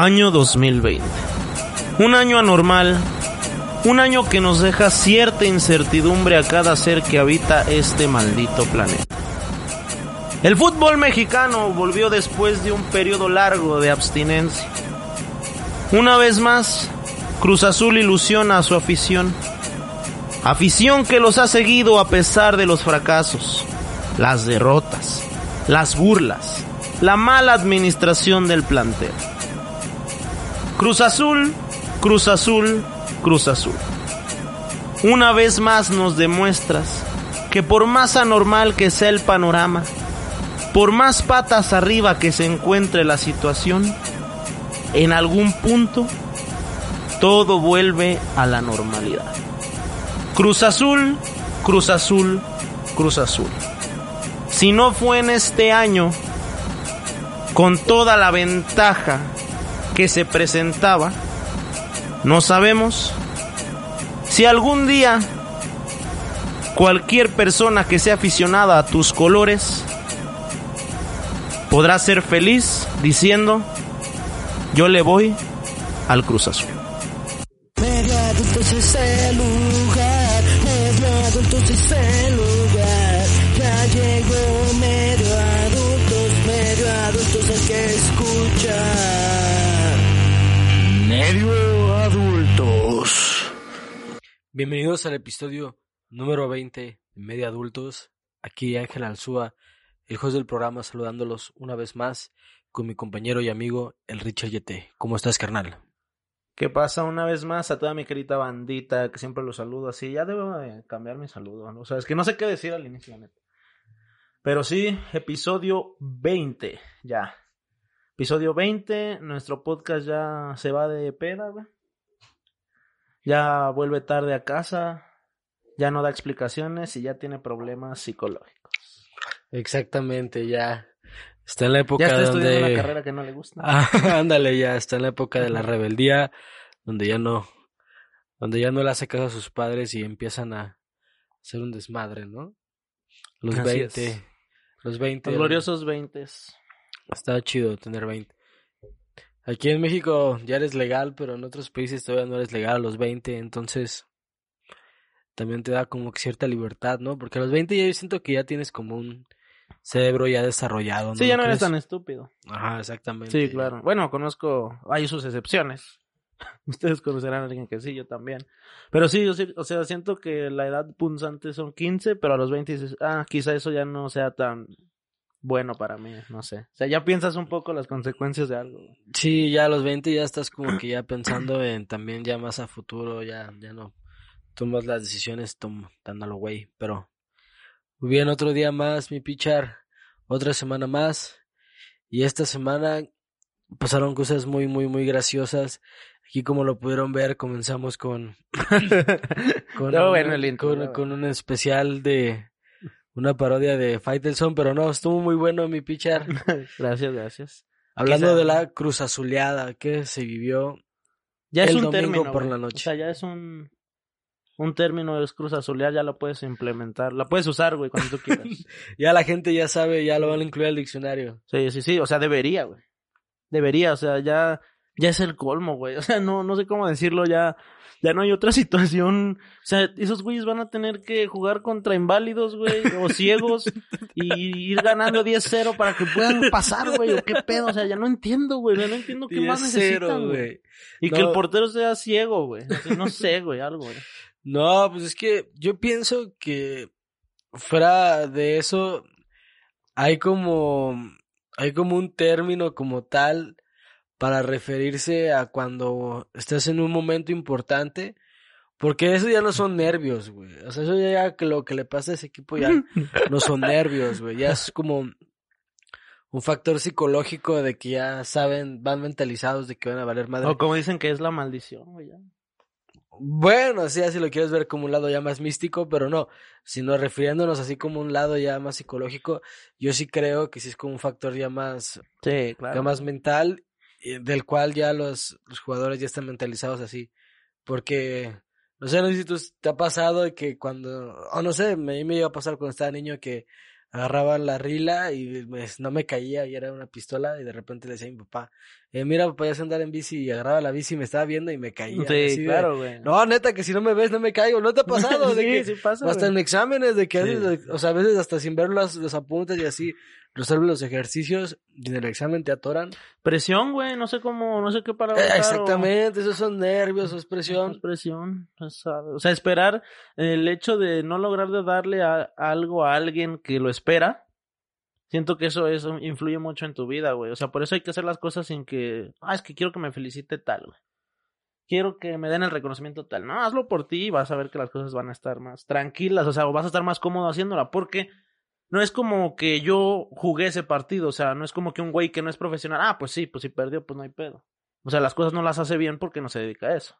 Año 2020. Un año anormal. Un año que nos deja cierta incertidumbre a cada ser que habita este maldito planeta. El fútbol mexicano volvió después de un periodo largo de abstinencia. Una vez más, Cruz Azul ilusiona a su afición. Afición que los ha seguido a pesar de los fracasos, las derrotas, las burlas, la mala administración del plantel. Cruz Azul, Cruz Azul, Cruz Azul. Una vez más nos demuestras que por más anormal que sea el panorama, por más patas arriba que se encuentre la situación, en algún punto todo vuelve a la normalidad. Cruz Azul, Cruz Azul, Cruz Azul. Si no fue en este año, con toda la ventaja que se presentaba, no sabemos si algún día cualquier persona que sea aficionada a tus colores podrá ser feliz diciendo, yo le voy al Cruz Azul. Bienvenidos al episodio número 20 de Media Adultos. Aquí Ángel Alzúa, el host del programa, saludándolos una vez más con mi compañero y amigo, el Richard Yete. ¿Cómo estás, carnal? ¿Qué pasa una vez más a toda mi querida bandita que siempre los saludo así? Ya debo de cambiar mi saludo, ¿no? O sea, es que no sé qué decir al inicio, neta. Pero sí, episodio 20, ya. Episodio 20, nuestro podcast ya se va de peda, güey. Ya vuelve tarde a casa, ya no da explicaciones y ya tiene problemas psicológicos. Exactamente, ya. Está en la época Ya está estudiando donde... una carrera que no le gusta. Ah, ándale, ya está en la época de la rebeldía, donde ya no, donde ya no le hace caso a sus padres y empiezan a hacer un desmadre, ¿no? Los Así 20, es. los 20. Los gloriosos 20. Está chido tener 20. Aquí en México ya eres legal, pero en otros países todavía no eres legal a los 20, entonces también te da como que cierta libertad, ¿no? Porque a los 20 ya yo siento que ya tienes como un cerebro ya desarrollado, ¿no? Sí, ya no eres crees? tan estúpido. Ajá, exactamente. Sí, claro. Bueno, conozco, hay sus excepciones. Ustedes conocerán a alguien que sí, yo también. Pero sí, yo sí, o sea, siento que la edad punzante son 15, pero a los 20 dices, ah, quizá eso ya no sea tan bueno para mí, no sé. O sea, ya piensas un poco las consecuencias de algo. Sí, ya a los 20 ya estás como que ya pensando en también ya más a futuro, ya, ya no tomas las decisiones tom- tan a lo güey, pero bien, otro día más, mi pichar, otra semana más, y esta semana pasaron cosas muy, muy, muy graciosas. Aquí como lo pudieron ver, comenzamos con, con, No, un, bueno, el intro, con, no. con un especial de una parodia de Faitelson, pero no, estuvo muy bueno mi pichar. gracias, gracias. Hablando de la cruz azuleada que se vivió, Ya es un domingo término. por la noche. O sea, ya es un, un término, es cruz azulear, ya lo puedes implementar. La puedes usar, güey, cuando tú quieras. ya la gente ya sabe, ya lo van a incluir al diccionario. Sí, sí, sí, o sea, debería, güey. Debería, o sea, ya, ya es el colmo, güey. O sea, no, no sé cómo decirlo, ya, ya no hay otra situación. O sea, esos güeyes van a tener que jugar contra inválidos, güey, o ciegos, y ir ganando 10-0 para que puedan pasar, güey, o qué pedo, o sea, ya no entiendo, güey, no entiendo qué más 10-0, necesitan, güey. Y que el portero sea ciego, güey. Así, no sé, güey, algo, güey. No, pues es que yo pienso que fuera de eso hay como hay como un término como tal para referirse a cuando estás en un momento importante, Porque eso ya no son nervios, güey. O sea, eso ya que lo que le pasa a ese equipo ya no son nervios, güey. Ya es como un factor psicológico de que ya saben, van mentalizados de que van a valer madre. O como dicen que es la maldición, güey. ya. Bueno, sí, así lo quieres ver como un lado ya más místico, pero no, sino refiriéndonos así como un lado ya más psicológico, yo sí creo que sí es como un factor ya más, Sí, ya claro. más mental, del cual ya los, los jugadores ya están mentalizados así, porque, no sé, no sé si tú te ha pasado que cuando, o no sé, a mí me iba a pasar cuando estaba niño que agarraban la rila y me- no me caía y era una pistola y de repente le decía a mi papá, eh, mira papá, ya sé andar en bici y agarraba la bici y me estaba viendo y me caía. Sí, así de, claro, güey. no, neta, que si no me ves, no me caigo. ¿No te ha pasado? De sí, que sí pasa, hasta en exámenes, de que Sí. haces, o sea, a veces hasta sin ver los, los apuntes y así, resuelves los ejercicios y en el examen te atoran. Presión, güey, no sé cómo, no sé qué palabra. Eh, o- exactamente, esos son nervios, eso es presión. Es presión. O sea, esperar el hecho de no lograr de darle a- algo a alguien que lo espera. Siento que eso, eso influye mucho en tu vida, güey. O sea, por eso hay que hacer las cosas sin que, ah, es que quiero que me felicite tal, güey. Quiero que me den el reconocimiento tal. No, hazlo por ti y vas a ver que las cosas van a estar más tranquilas, o sea, o vas a estar más cómodo haciéndola, porque no es como que yo jugué ese partido, o sea, no es como que un güey que no es profesional, ah, pues sí, pues si perdió, pues no hay pedo. O sea, las cosas no las hace bien porque no se dedica a eso.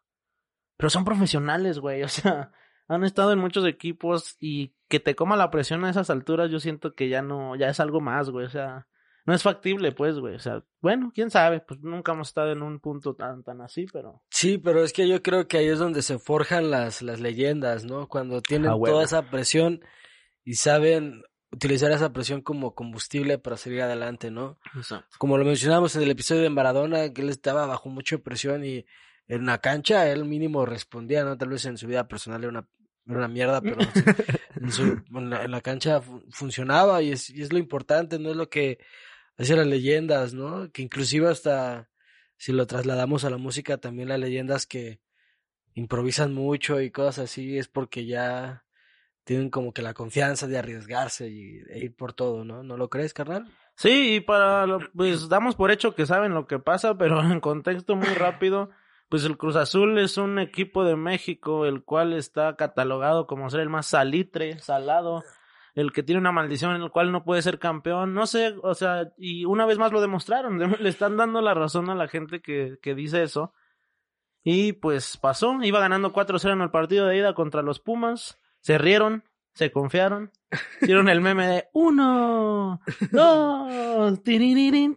Pero son profesionales, güey. O sea, han estado en muchos equipos y que te coma la presión a esas alturas, yo siento que ya no, ya es algo más, güey. O sea, no es factible, pues, güey. O sea, bueno, quién sabe, pues nunca hemos estado en un punto tan, tan así, pero. Sí, pero es que yo creo que ahí es donde se forjan las, las leyendas, ¿no? Cuando tienen Ah, toda esa presión y saben utilizar esa presión como combustible para seguir adelante, ¿no? como lo mencionamos en el episodio de Maradona, que él estaba bajo mucha presión y en la cancha él mínimo respondía, ¿no? Tal vez en su vida personal era una, era una mierda, pero en, su- en la, en la cancha fu- funcionaba y es, y es lo importante, no es lo que hacían las leyendas, ¿no? Que inclusive hasta si lo trasladamos a la música, también las leyendas que improvisan mucho y cosas así, es porque ya tienen como que la confianza de arriesgarse y e ir por todo, ¿no? ¿No lo crees, carnal? Sí, y para, lo- pues damos por hecho que saben lo que pasa, pero en contexto muy rápido, pues el Cruz Azul es un equipo de México, el cual está catalogado como ser el más salitre, salado, el que tiene una maldición en el cual no puede ser campeón, no sé, o sea, y una vez más lo demostraron, le están dando la razón a la gente que, que dice eso. Y pues pasó, iba ganando 4-0 en el partido de ida contra los Pumas, se rieron, se confiaron, hicieron el meme de uno, dos, tiririn,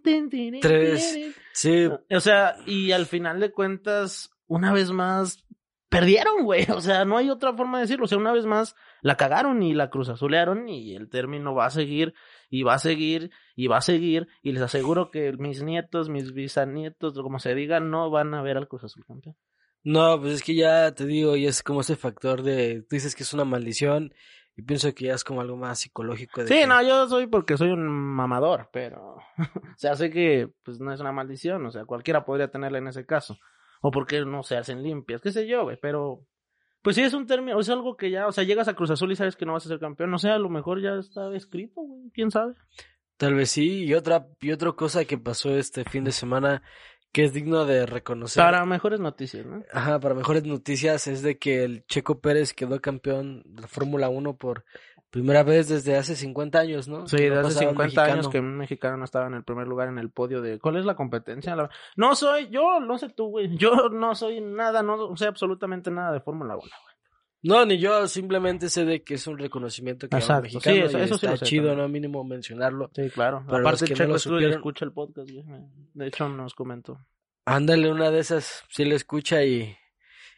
Tres. Sí, O sea, y al final de cuentas, una vez más, perdieron, güey. O sea, no hay otra forma de decirlo. O sea, una vez más, la cagaron y la cruz azulearon y el término va a seguir y va a seguir y va a seguir. Y les aseguro que mis nietos, mis bisnietos, como se diga, no van a ver al Cruz Azul campeón. No, pues es que ya te digo, y es como ese factor de, tú dices que es una maldición, y pienso que ya es como algo más psicológico. De Sí, que- no, yo soy porque soy un mamador, pero, o sea, sé que pues no es una maldición, o sea, cualquiera podría tenerla en ese caso, o porque no se hacen limpias, qué sé yo, güey, pero, pues sí es un término, es algo que ya, o sea, llegas a Cruz Azul y sabes que no vas a ser campeón, no sé, a lo mejor ya está escrito, güey, quién sabe. Tal vez sí, y otra, y otra cosa que pasó este fin de semana que es digno de reconocer. Para mejores noticias, ¿no? Ajá, para mejores noticias es de que el Checo Pérez quedó campeón de la Fórmula 1 por primera vez desde hace 50 años, ¿no? Sí, Que de no hace pasaba un 50 años que un mexicano no estaba en el primer lugar en el podio de... ¿Cuál es la competencia? La- No soy, yo, no sé tú, güey, yo no soy nada, no sé absolutamente nada de Fórmula 1. No, ni yo, simplemente sé de que es un reconocimiento que Exacto, mexicano sí, eso- está chido. ¿no? Mínimo mencionarlo. Sí, claro. Para Aparte, que no lo supieron- escucha el podcast. De hecho, nos comentó. Ándale, una de esas, si le escucha y,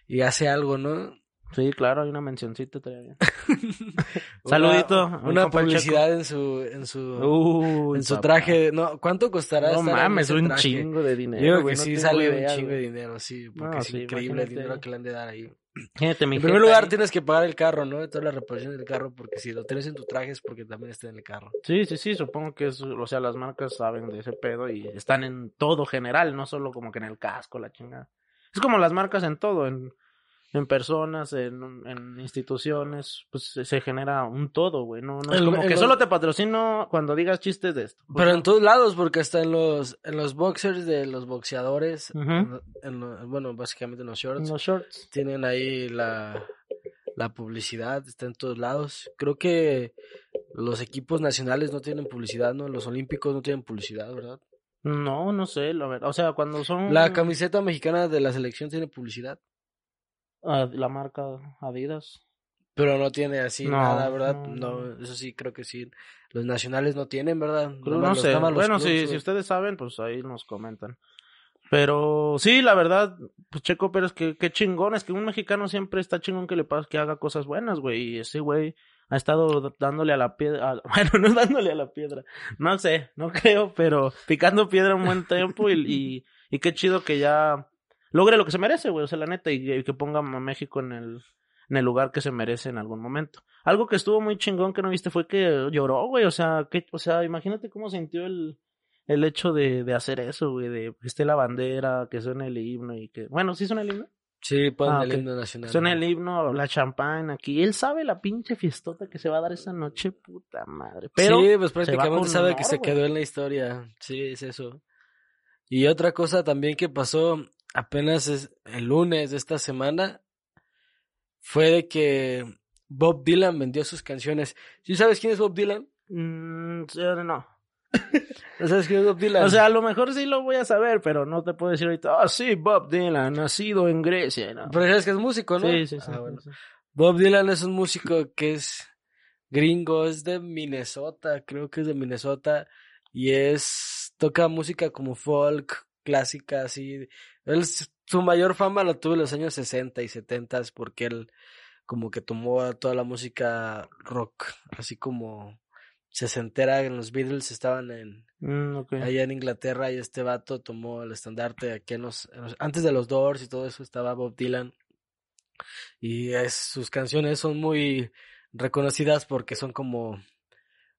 y hace algo, ¿no? Sí, claro, hay una mencioncita todavía. Saludito, Una, publicidad en su, en su, Uy, en su papá. traje. No, ¿cuánto costará No estar en mames, ese un traje? chingo de Yo dinero. digo güey, que no sí sale idea, un chingo de dinero, sí, porque No, es sí, increíble el dinero que le han de dar ahí. Mi En primer lugar, ahí- tienes que pagar el carro, ¿no? Toda la reparación del carro, porque si lo tienes en tu traje es porque también está en el carro. Sí, sí, sí, supongo que es, o sea, las marcas saben de ese pedo y están en todo general, no solo como que en el casco, la chingada. Es como las marcas en todo, en, en personas, en, en instituciones, pues se, genera un todo, güey. No, no es como que los- solo te patrocino cuando digas chistes de esto. Pero en todos lados, porque hasta en los, en los boxers de los boxeadores, en- en bueno, básicamente en los shorts, los shorts. tienen ahí la, la publicidad, está en todos lados. Creo que los equipos nacionales no tienen publicidad, ¿no? Los olímpicos no tienen publicidad, ¿verdad? No, no sé, la verdad. O sea, cuando son... La camiseta mexicana de la selección tiene publicidad, la marca Adidas. pero no tiene así No, nada, ¿verdad? no, No, eso sí, creo que sí. Los nacionales no tienen, ¿verdad? Creo- no los- sé. Bueno, clubes, si, si ustedes saben, pues ahí nos comentan. Pero sí, la verdad, pues Checo Pérez, que qué chingón, es que un mexicano siempre está chingón que le pase, que haga cosas buenas, güey. Y ese güey ha estado dándole a la piedra, a- bueno, no dándole a la piedra, no sé, no creo, pero picando piedra un buen tiempo y, y, y qué chido que ya logre lo que se merece, güey, o sea, la neta, y, y que ponga a México en el, en el lugar que se merece en algún momento. Algo que estuvo muy chingón que no viste fue que lloró, güey, o sea, que, o sea, imagínate cómo sintió el, el hecho de, de hacer eso, güey, de que esté la bandera, que suene el himno y que, bueno, ¿sí suena el himno? Sí, ponen Ah, el himno nacional. Suena el himno, la champán aquí. Él sabe la pinche fiestota que se va a dar esa noche, puta madre. Pero sí, pues prácticamente sabe honor, que se quedó en la historia. Sí, es eso. Y otra cosa también que pasó apenas es el lunes de esta semana fue de que Bob Dylan vendió sus canciones. ¿Sí sabes quién es Bob Dylan? Mm, sí, no. ¿No sabes quién es Bob Dylan? O sea, a lo mejor sí lo voy a saber, pero no te puedo decir ahorita, ah, sí, Bob Dylan, nacido en Grecia. No. pero sabes que es músico, ¿no? Sí, sí, sí. Ah, bueno. sí. Bob Dylan es un músico que es gringo, es de Minnesota, creo que es de Minnesota, y es, toca música como folk, clásica, así. Él, su mayor fama la tuvo en los años 60 y 70 porque él como que tomó toda la música rock, así como sesentera, en los Beatles estaban en, Mm, allá en Inglaterra y este vato tomó el estandarte aquí en los, en los- antes de los Doors y todo eso estaba Bob Dylan y es, sus canciones son muy reconocidas porque son como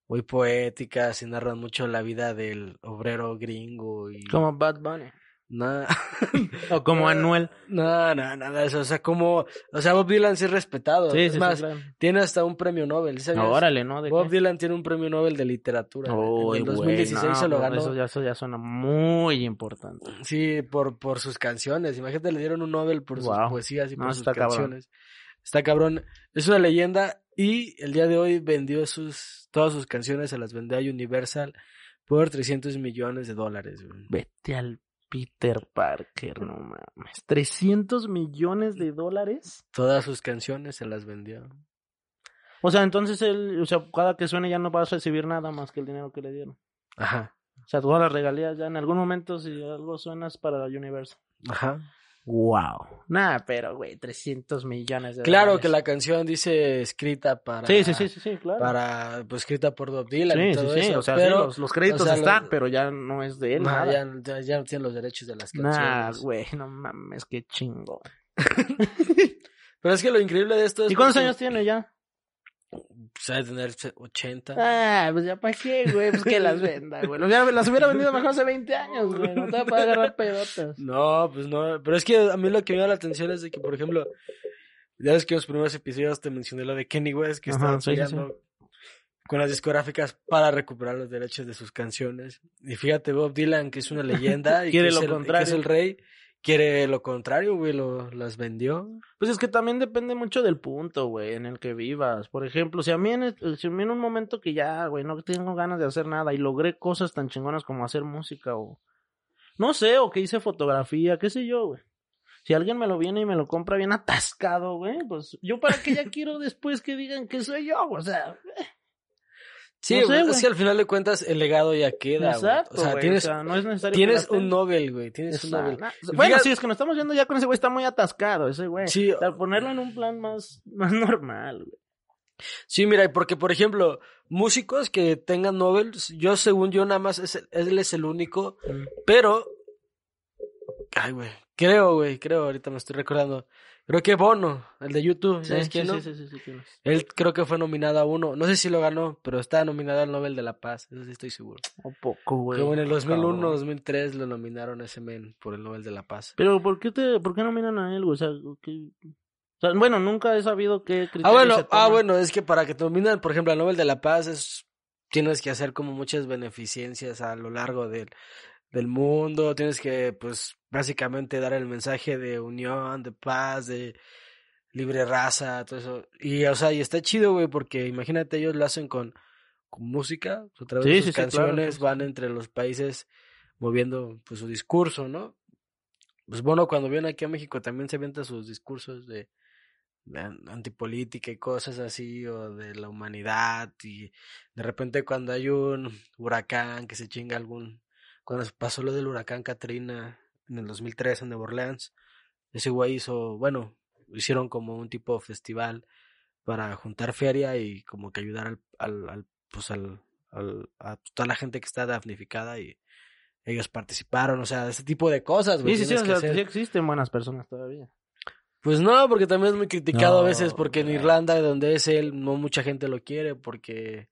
muy poéticas y narran mucho la vida del obrero gringo y Como Bad Bunny. nada O como Anuel. no, no, nada de eso, o sea, como, o sea, Bob Dylan sí es respetado, Sí, es sí, más, sí, claro. tiene hasta un premio Nobel, ¿sabías? Órale, ¿no? ¿De Bob qué? Dylan tiene un premio Nobel de literatura, en el güey, 2016 no, se lo pero ganó. Eso ya, eso ya suena muy importante. Sí, por, por sus canciones. Imagínate, le dieron un Nobel por sus Guau. poesías y No, por sus está cabrón. Está cabrón. Es una leyenda y el día de hoy vendió sus todas sus canciones, se las vendió a Universal por 300 millones de dólares. güey. Vete al Peter Parker, no mames. 300 millones de dólares. Todas sus canciones se las vendió. O sea, entonces él, o sea, cada que suene ya no vas a recibir nada más que el dinero que le dieron. Ajá, O sea, todas las regalías ya en algún momento si algo suena es para la Universal. ajá. Wow. Nah, pero güey, 300 millones de Claro dólares. que la canción dice escrita para... Sí, sí, sí, sí, sí, claro. Para, pues escrita por Bob Dylan y Sí, todo sí, sí, eso. o sea, pero, sí, los, los créditos o sea, están, los- pero ya no es de él nah, nada. ya, ya, ya no tienen los derechos de las canciones. Nah, güey, no mames, qué chingo. Pero es que lo increíble de esto es... ¿Y cuántos porque, años tiene ya? Pues ha de tener 80. Ah, pues ya para qué, güey, pues que las venda, güey. Las hubiera, las hubiera vendido mejor hace 20 años, güey. No te va a poder agarrar pedotas. No, pues no. Pero es que a mí lo que me da la atención es de que, por ejemplo, ya ves que en los primeros episodios te mencioné lo de Kenny West, que Ajá, estaban sí, sí, peleando con las discográficas para recuperar los derechos de sus canciones. Y fíjate, Bob Dylan, que es una leyenda y Quiere que, lo es el, y que contrario. es el rey, quiere lo contrario, güey, lo, las vendió. Pues es que también depende mucho del punto, güey, en el que vivas. Por ejemplo, si a mí en, si a mí en un momento que ya, güey, no tengo ganas de hacer nada y logré cosas tan chingonas como hacer música o... No sé, o que hice fotografía, qué sé yo, güey. Si alguien me lo viene y me lo compra bien atascado, güey, pues yo para qué ya quiero después que digan que soy yo, o sea... Sí, No sé, güey, al final de cuentas el legado ya queda, güey. Exacto, O sea, güey, tienes, o sea, no es necesario que tienes un Nobel, güey, tienes un Nobel. Bueno, sí, es que nos estamos viendo ya con ese güey, está muy atascado, ese güey. Sí, O sea, ponerlo en un plan más, más normal, güey. Sí, mira, porque por ejemplo, músicos que tengan Nobel, yo según yo nada más es, él es el único, pero ay, güey, creo, güey, creo, ahorita me estoy recordando. Creo que Bono, el de YouTube, Sí, ¿sabes sí, quién, sí, no? sí, sí, sí, es. Él creo que fue nominado a uno, no sé si lo ganó, pero está nominado al Nobel de la Paz, eso sí estoy seguro. Un poco, güey. Como en el 2001, cabrón. 2003 lo nominaron a ese men por el Nobel de la Paz. Pero, ¿por qué, te, ¿por qué nominan a él, güey? O sea, ¿qué- O sea, bueno, nunca he sabido qué Ah, criterios bueno, se ah, toman. bueno, es que para que te nominan, por ejemplo, al Nobel de la Paz, es, tienes que hacer como muchas beneficencias a lo largo del, del mundo, tienes que, pues, básicamente dar el mensaje de unión, de paz, de libre raza, todo eso. Y, o sea, y está chido, güey, porque imagínate, ellos lo hacen con, con música, a través Sí, de sí, sus sí, claro, canciones, van entre los países moviendo, pues, su discurso, ¿no? Pues bueno, cuando vienen aquí a México también se avientan sus discursos de, de an- antipolítica y cosas así, o de la humanidad, y de repente cuando hay un huracán que se chinga algún, cuando pasó lo del huracán Katrina en el 2003 en Nueva Orleans, ese güey hizo, bueno, hicieron como un tipo de festival para juntar feria y como que ayudar al, al, al, pues al, al- a toda la gente que está damnificada y ellos participaron, o sea, ese tipo de cosas, güey. Sí, sí, sí, o sea, sí existen buenas personas todavía. Pues no, porque también es muy criticado a veces No, porque en. Irlanda, donde es él, no mucha gente lo quiere porque,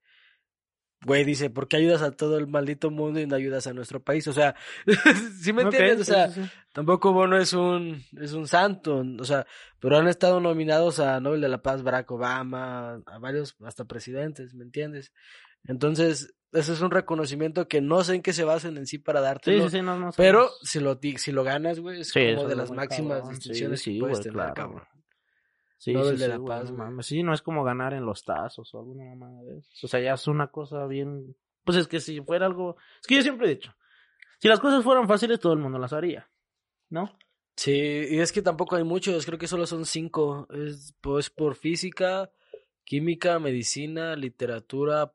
güey, dice, ¿por qué ayudas a todo el maldito mundo y no ayudas a nuestro país? O sea, ¿sí me entiendes? O sea, sí, sí. tampoco Bono es un, es un santo, o sea, pero han estado nominados a Nobel de la Paz Barack Obama, a varios, hasta presidentes, ¿me entiendes? Entonces, ese es un reconocimiento que no sé en qué se basen en sí para Sí, dártelo. sí, sí, no, no Pero si lo, si lo ganas, güey, es Sí, como de las máximas cabrón. Sí, distinciones sí, que puedes tener, claro. cabrón. Sí, sí, de sí, la Paz, mames. Sí, no es como ganar en los tazos o alguna mamada de eso. O sea, ya es una cosa bien... Pues es que si fuera algo... Es que yo siempre he dicho, si las cosas fueran fáciles, todo el mundo las haría, ¿no? Sí, y es que tampoco hay muchos, creo que solo son cinco. Es pues por física, química, medicina, literatura,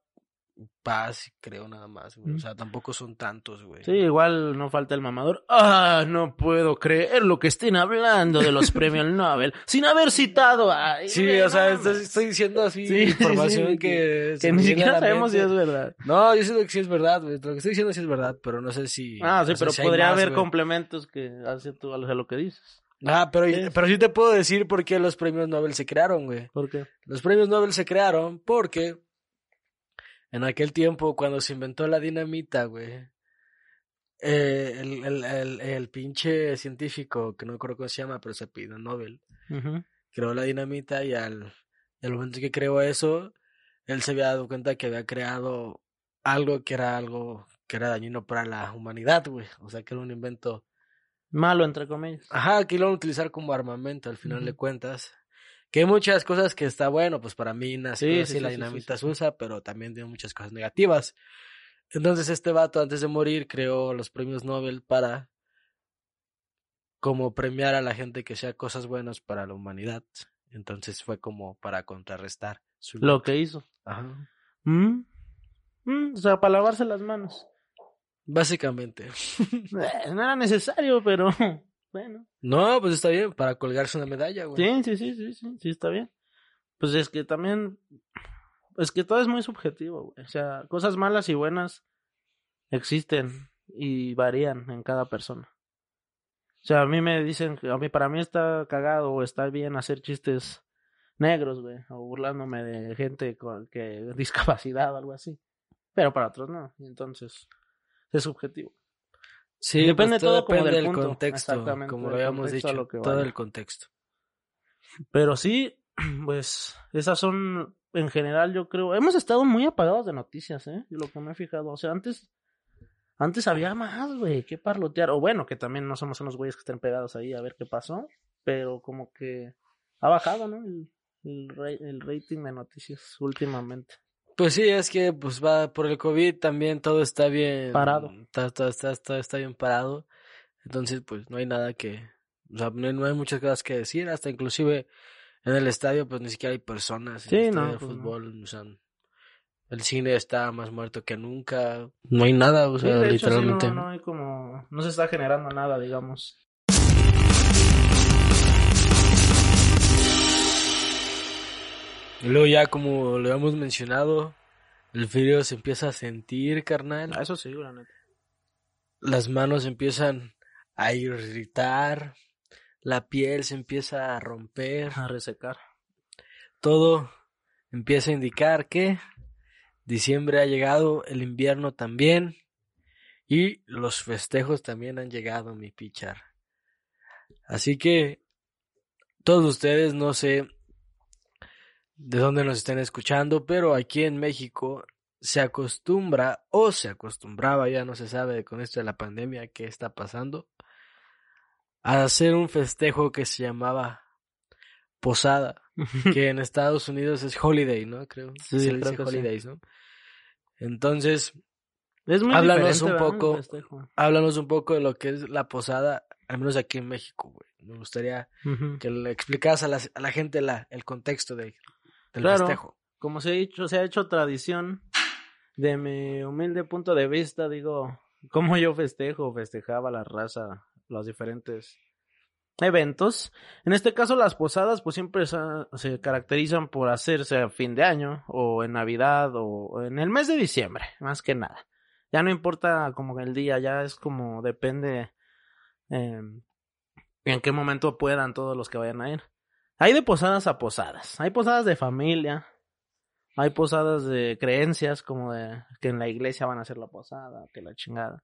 paz, creo nada más, güey. O sea, tampoco son tantos, güey. Sí, igual no falta el mamador. Ah, no puedo creer lo que estén hablando de los premios Nobel sin haber citado a... Sí, o sea, estoy, estoy diciendo así Sí, información sí, que, Que me ni siquiera sabemos si es verdad. No, yo siento que sí es verdad, güey. Lo que estoy diciendo sí es verdad, pero no sé si. Ah, sí, no pero si podría más, haber güey. complementos que hacen tú a lo que dices. Ah, pero, pero sí te puedo decir por qué los premios Nobel se crearon, güey. ¿Por qué? Los premios Nobel se crearon porque en aquel tiempo, cuando se inventó la dinamita, güey, eh, el, el, el, el pinche científico, que no acuerdo cómo se llama, pero se pidió Nobel, creó la dinamita y al, al momento que creó eso, él se había dado cuenta que había creado algo que era algo que era dañino para la humanidad, güey. O sea, que era un invento Malo, entre comillas. Ajá, que lo van a utilizar como armamento al final de cuentas. Que hay muchas cosas que está bueno, pues para minas y Sí, así, sí, la sí, dinamita se usa, pero también tiene muchas cosas negativas. Entonces este vato antes de morir creó los premios Nobel para como premiar a la gente que sea cosas buenas para la humanidad. Entonces fue como para contrarrestar su Lo que hizo. Ajá. ¿Mm? Mm, O sea, para lavarse las manos. Básicamente. Eh, No era necesario, pero bueno. No, pues está bien, para colgarse una medalla, güey. Sí, sí, sí, sí, sí, sí, está bien. Pues es que también, es que todo es muy subjetivo, güey. O sea, cosas malas y buenas existen y varían en cada persona. O sea, a mí me dicen que a mí, para mí está cagado o está bien hacer chistes negros, güey, o burlándome de gente con que discapacidad o algo así. Pero para otros no, entonces es subjetivo. Sí, Depende pues, todo todo como depende del contexto, Exactamente, como lo habíamos dicho, lo que todo el contexto. Pero sí, pues esas son, en general yo creo, hemos estado muy apagados de noticias, ¿eh? Lo que me he fijado. O sea, antes, antes había más, güey, que parlotear. O bueno, que también no somos unos güeyes que estén pegados ahí a ver qué pasó. Pero como que ha bajado, ¿no? El, el rating de noticias últimamente. Pues sí, es que pues va por el COVID también todo está bien Parado. Está, todo, está, todo está bien parado. Entonces, pues no hay nada que, o sea, no hay, no hay muchas cosas que decir, hasta inclusive en el estadio pues ni siquiera hay personas en Sí, el estadio no, de pues, no. fútbol, o sea, el cine está más muerto que nunca, no hay nada, o Sí, sea, de hecho, sí, literalmente. no, no hay como, no se está generando nada, digamos. Y luego ya como lo hemos mencionado, el frío se empieza a sentir, carnal. Ah, Eso sí, la neta. las manos empiezan a irritar, la piel se empieza a romper, A resecar. todo empieza a indicar que diciembre ha llegado, el invierno también y los festejos también han llegado, mi pichar. Así que todos ustedes, no sé de dónde nos estén escuchando, pero aquí en México se acostumbra o se acostumbraba, ya no se sabe con esto de la pandemia qué está pasando, a hacer un festejo que se llamaba posada, que en Estados Unidos es holiday, ¿no? Creo. Sí, se creo que sí. holidays, ¿no? Entonces, Es muy Háblanos un poco. Háblanos un poco de lo que es la posada, al menos aquí en México, güey. Me gustaría que le explicaras a la, a la gente la, el contexto de, del Claro. festejo. Como se ha hecho, se ha hecho tradición, de mi humilde punto de vista, digo, cómo yo festejo, festejaba la raza, los diferentes eventos. En este caso, las posadas, pues siempre se caracterizan por hacerse a fin de año, o en Navidad, o en el mes de diciembre, más que nada. Ya no importa como el día, ya es como depende eh, en qué momento puedan todos los que vayan a ir. Hay de posadas a posadas. Hay posadas de familia. Hay posadas de creencias, como de que en la iglesia van a hacer la posada, que la chingada.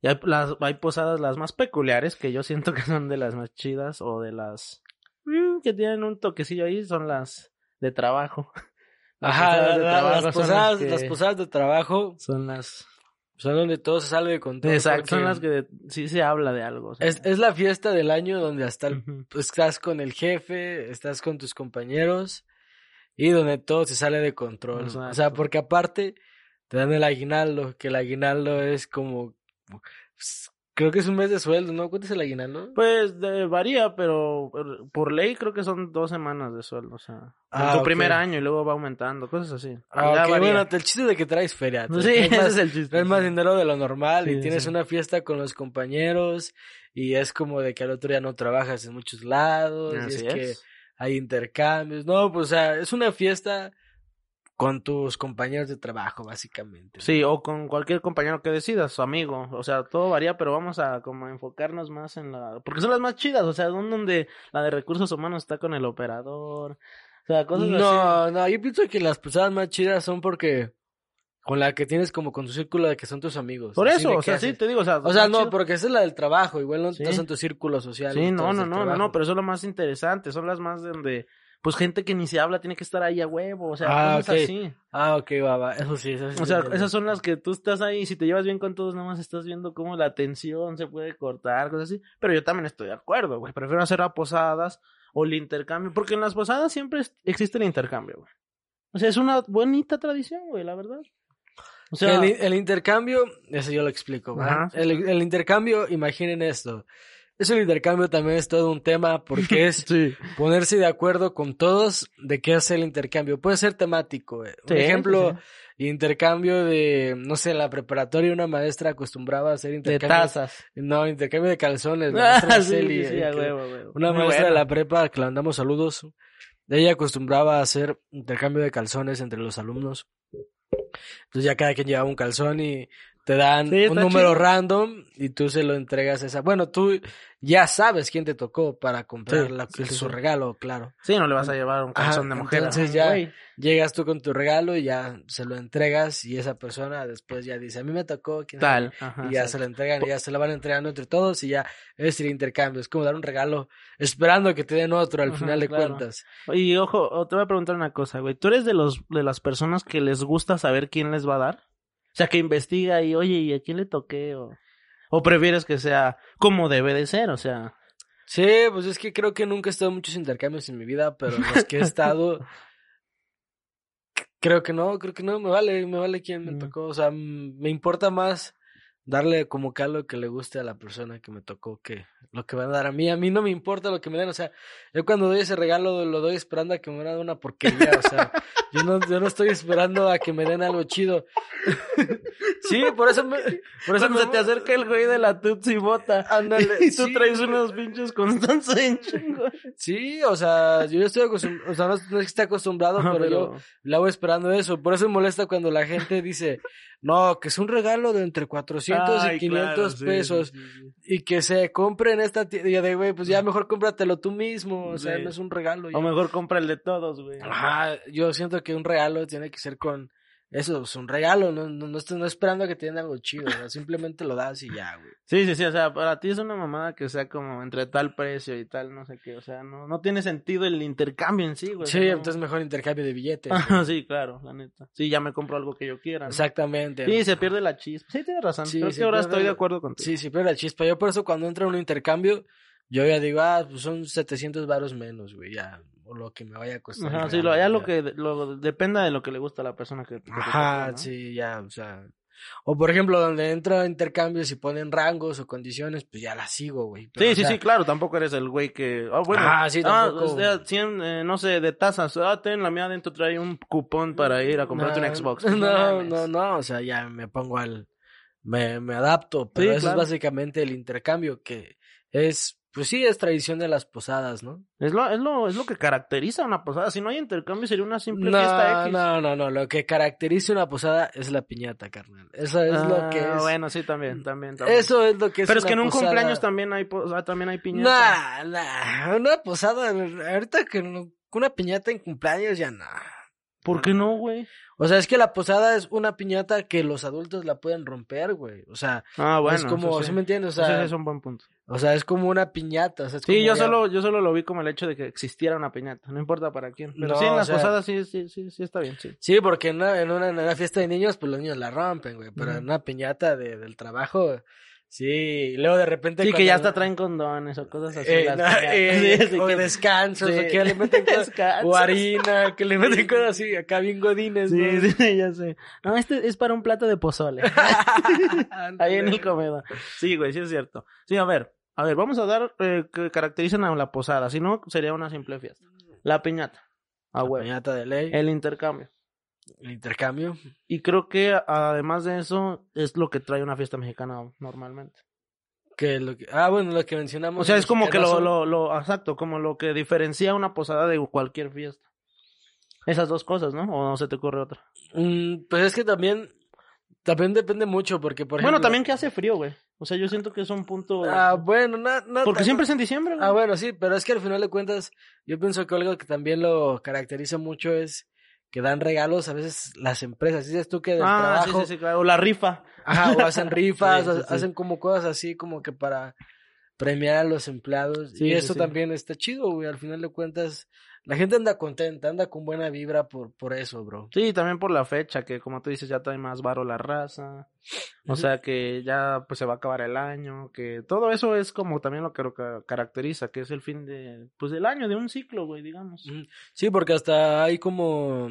Y hay, las, hay posadas las más peculiares, que yo siento que son de las más chidas, o de las mm, que tienen un toquecillo ahí, son las de trabajo. Las Ajá, posadas de la- trabajo las, posadas, que- las posadas de trabajo Son las... son donde todo se sale de control. Exacto, son las que sí se habla de algo. o sea. Es, es la fiesta del año donde hasta el- pues, estás con el jefe, estás con tus compañeros y donde todo se sale de control. O sea, porque aparte te dan el aguinaldo, que el aguinaldo es como... Creo que es un mes de sueldo, ¿no? ¿Cuánto es el aguinaldo? Pues de- varía, pero por- ley creo que son dos semanas de sueldo, o sea, Ah, en tu primer año y luego va aumentando, cosas así. Ah, bueno, el chiste de que traes feria. sí, ese más- es el chiste. traes más dinero de lo normal y tienes sí. una fiesta con los compañeros y es como de que al otro día no trabajas en muchos lados y Así es, que es. hay intercambios. No, pues o sea, es una fiesta con tus compañeros de trabajo, básicamente. Sí, o con cualquier compañero que decidas, su amigo, o sea, todo varía, pero vamos a como enfocarnos más en la, porque son las más chidas, o sea, don- donde la de recursos humanos está con el operador, o sea, cosas así. No, no, yo pienso que las personas más chidas son porque con la que tienes como con tu círculo de que son tus amigos. Por eso, o sea, sí, te digo, o sea, O sea, no, chido. porque esa es la del trabajo, igual no Sí. estás en tu círculo social. Sí, no, no, no, no, no, pero es lo más interesante, son las más donde, pues gente que ni se habla tiene que estar ahí a huevo, o sea, Ah, cosas ok. así. Ah, ok, va, va, eso sí, eso sí. O sea, entiendo. esas son las que tú estás ahí, y si te llevas bien con todos, nada más estás viendo cómo la tensión se puede cortar, cosas así. Pero yo también estoy de acuerdo, güey. Prefiero hacer a posadas o el intercambio, porque en las posadas siempre existe el intercambio, güey. O sea, es una bonita tradición, güey, la verdad. O sea, el, el intercambio, eso yo lo explico. el, el intercambio, imaginen esto. Eso el intercambio también es todo un tema porque es sí. ponerse de acuerdo con todos de qué hacer el intercambio. Puede ser temático. eh. Un Sí, ejemplo, sí, intercambio de, no sé, en la preparatoria una maestra acostumbraba a hacer De intercambio. tazas. No, intercambio de calzones. Ah, maestra sí, Celi, eh, huevo, huevo. Una Muy maestra de la prepa que le mandamos saludos. Ella acostumbraba a hacer intercambio de calzones entre los alumnos. Entonces ya cada quien llevaba un calzón y te dan Sí, un número chido. random y tú se lo entregas a esa. Bueno, tú ya sabes quién te tocó para comprar Sí, la- sí, su regalo, claro. Sí, no le vas a llevar un Ajá, calzón de mujer. entonces ¿no? ya-. Llegas tú con tu regalo y ya se lo entregas y esa persona después ya dice, a mí me tocó, quién Tal. Ajá, y ya se lo entregan y ya se lo van entregando entre todos y ya es el intercambio. Es como dar un regalo esperando que te den otro al Ajá, final de claro. cuentas. Y ojo, te voy a preguntar una cosa, güey. ¿Tú eres de los de las personas que les gusta saber quién les va a dar? O sea, que investiga y, oye, ¿y a quién le toqué? O, o prefieres que sea como debe de ser, o sea. Sí, pues es que creo que nunca he estado en muchos intercambios en mi vida, pero los que he estado, creo que no, creo que no, me vale, me vale quién me Mm. tocó. O sea, me importa más darle como que algo que le guste a la persona que me tocó que lo que van a dar a mí. A mí no me importa lo que me den, o sea, yo cuando doy ese regalo lo doy esperando a que me den una porquería, o sea, yo no, yo no estoy esperando a que me den algo chido. sí, por eso me, por eso Cuando se me- te acerca el güey de la Tutsi Bota. Ándale, Y tú sí, traes unos pinches constantes en chingo. Sí, o sea, yo ya estoy acostumbrado, o sea, no, no es que esté acostumbrado, Ajá, pero, yo la voy esperando eso. Por eso me molesta cuando la gente dice, no, que es un regalo de entre 400 Ay, y 500 claro, sí, pesos sí, sí, sí. y que se compre en esta tienda. De, güey, pues ya mejor cómpratelo tú mismo, o sea, no es un regalo. ya. O mejor compra el de todos, güey. Ajá, yo siento que un regalo tiene que ser con eso es un regalo, no, no, no no esperando a que te den algo chido, o sea, simplemente lo das y ya, güey. Sí, sí, sí, o sea, para ti es una mamada que sea como entre tal precio y tal, no sé qué, o sea, no, no tiene sentido el intercambio en sí, güey. o Sí, sea, no- entonces mejor intercambio de billetes. Sí, claro, la neta. Sí, ya me compro algo que yo quiera. Exactamente. Sí, se pierde la chispa. Sí, tienes razón. Sí, Creo se que ahora pierde estoy de acuerdo contigo. Sí, sí, pero la chispa. Yo por eso cuando entra un intercambio, yo ya digo, ah, pues son 700 varos menos, güey, ya. O lo que me vaya a costar. Ajá, sí, lo, ya lo ya. que lo, dependa de lo que le gusta a la persona que, que te Ajá, ¿no? sí, ya, o sea. O por ejemplo, donde entra intercambios y ponen rangos o condiciones, pues ya la sigo, güey. Pero, Sí, sí, sea, sí, claro, tampoco eres el güey que... Ah, bueno. Ah, sí, tampoco. o sea, 100, eh, no sé, de tazas. Ah, ten, la mía adentro trae un cupón para ir a comprarte no, un Xbox. No, mames. no, no, o sea, ya me pongo al. Me, me adapto, pero Sí, eso claro. es básicamente el intercambio, que es. Pues sí, es tradición de las posadas, ¿no? Es lo, es, lo, es lo que caracteriza una posada. Si no hay intercambio, sería una simple fiesta X. no, no, no. Lo que caracteriza una posada es la piñata, carnal. Eso es lo que Ah, es. Bueno, sí, también, también, también. Eso es lo que es. Pero es que en un posada. cumpleaños también hay, po- o sea, también hay piñata. Nah, nah. Una posada. Ahorita que una piñata en cumpleaños ya no. ¿Por qué no, güey? O sea, es que la posada es una piñata que los adultos la pueden romper, güey. O sea, Ah, bueno. es como, ¿sí me entiendes? O sea, sí es un buen punto. o sea, es como una piñata. O sea, es Sí, como yo ya- solo, yo solo lo vi como el hecho de que existiera una piñata, no importa para quién. Pero No, sí, en o las sea- posadas sí, sí, sí, sí está bien, sí. Sí, porque en una, en una, en una fiesta de niños, pues los niños la rompen, güey. Pero en una piñata de, del trabajo, sí. Y luego de repente. Sí, que ya hasta traen condones o cosas así. Eh, las piñatas. eh, Sí, o que- descansos, sí. o que le meten cosas, o harina, que le meten cosas así, acá bien godines, Sí, ¿no? sí, ya sé. No, este es para un plato de pozole. Ahí en el comedor. Sí, güey, sí es cierto. Sí, a ver, a ver, vamos a dar eh, que caracterizan a la posada, si no sería una simple fiesta. La piñata, a La piñata de ley, El intercambio. El intercambio. Y creo que además de eso es lo que trae una fiesta mexicana normalmente. Que lo que, ah, bueno, lo que mencionamos. O sea, es como que lo, lo, lo, exacto, como lo que diferencia una posada de cualquier fiesta. Esas dos cosas, ¿no? ¿O no se te ocurre otra? Mm, pues es que también, también depende mucho, porque por ejemplo. bueno, también que hace frío, güey. O sea, yo siento que es un punto... Ah, bueno, no, no. Porque siempre es en diciembre, güey. Ah, bueno, sí, pero es que al final de cuentas, yo pienso que algo que también lo caracteriza mucho es que dan regalos a veces las empresas. Dices tú que del Ah, sí, trabajo. sí, sí, claro. O la rifa. Ajá, o hacen rifas, Sí, sí, o sí. hacen como cosas así como que para premiar a los empleados. Sí, y sí, eso sí. también está chido, güey. Al final de cuentas, la gente anda contenta, anda con buena vibra por, por eso, bro. Sí, también por la fecha, que como tú dices, ya trae más varo la raza. O sea, que ya pues se va a acabar el año, que todo eso es como también lo que lo caracteriza, que es el fin de, pues del año, de un ciclo, güey, digamos. Sí, porque hasta hay como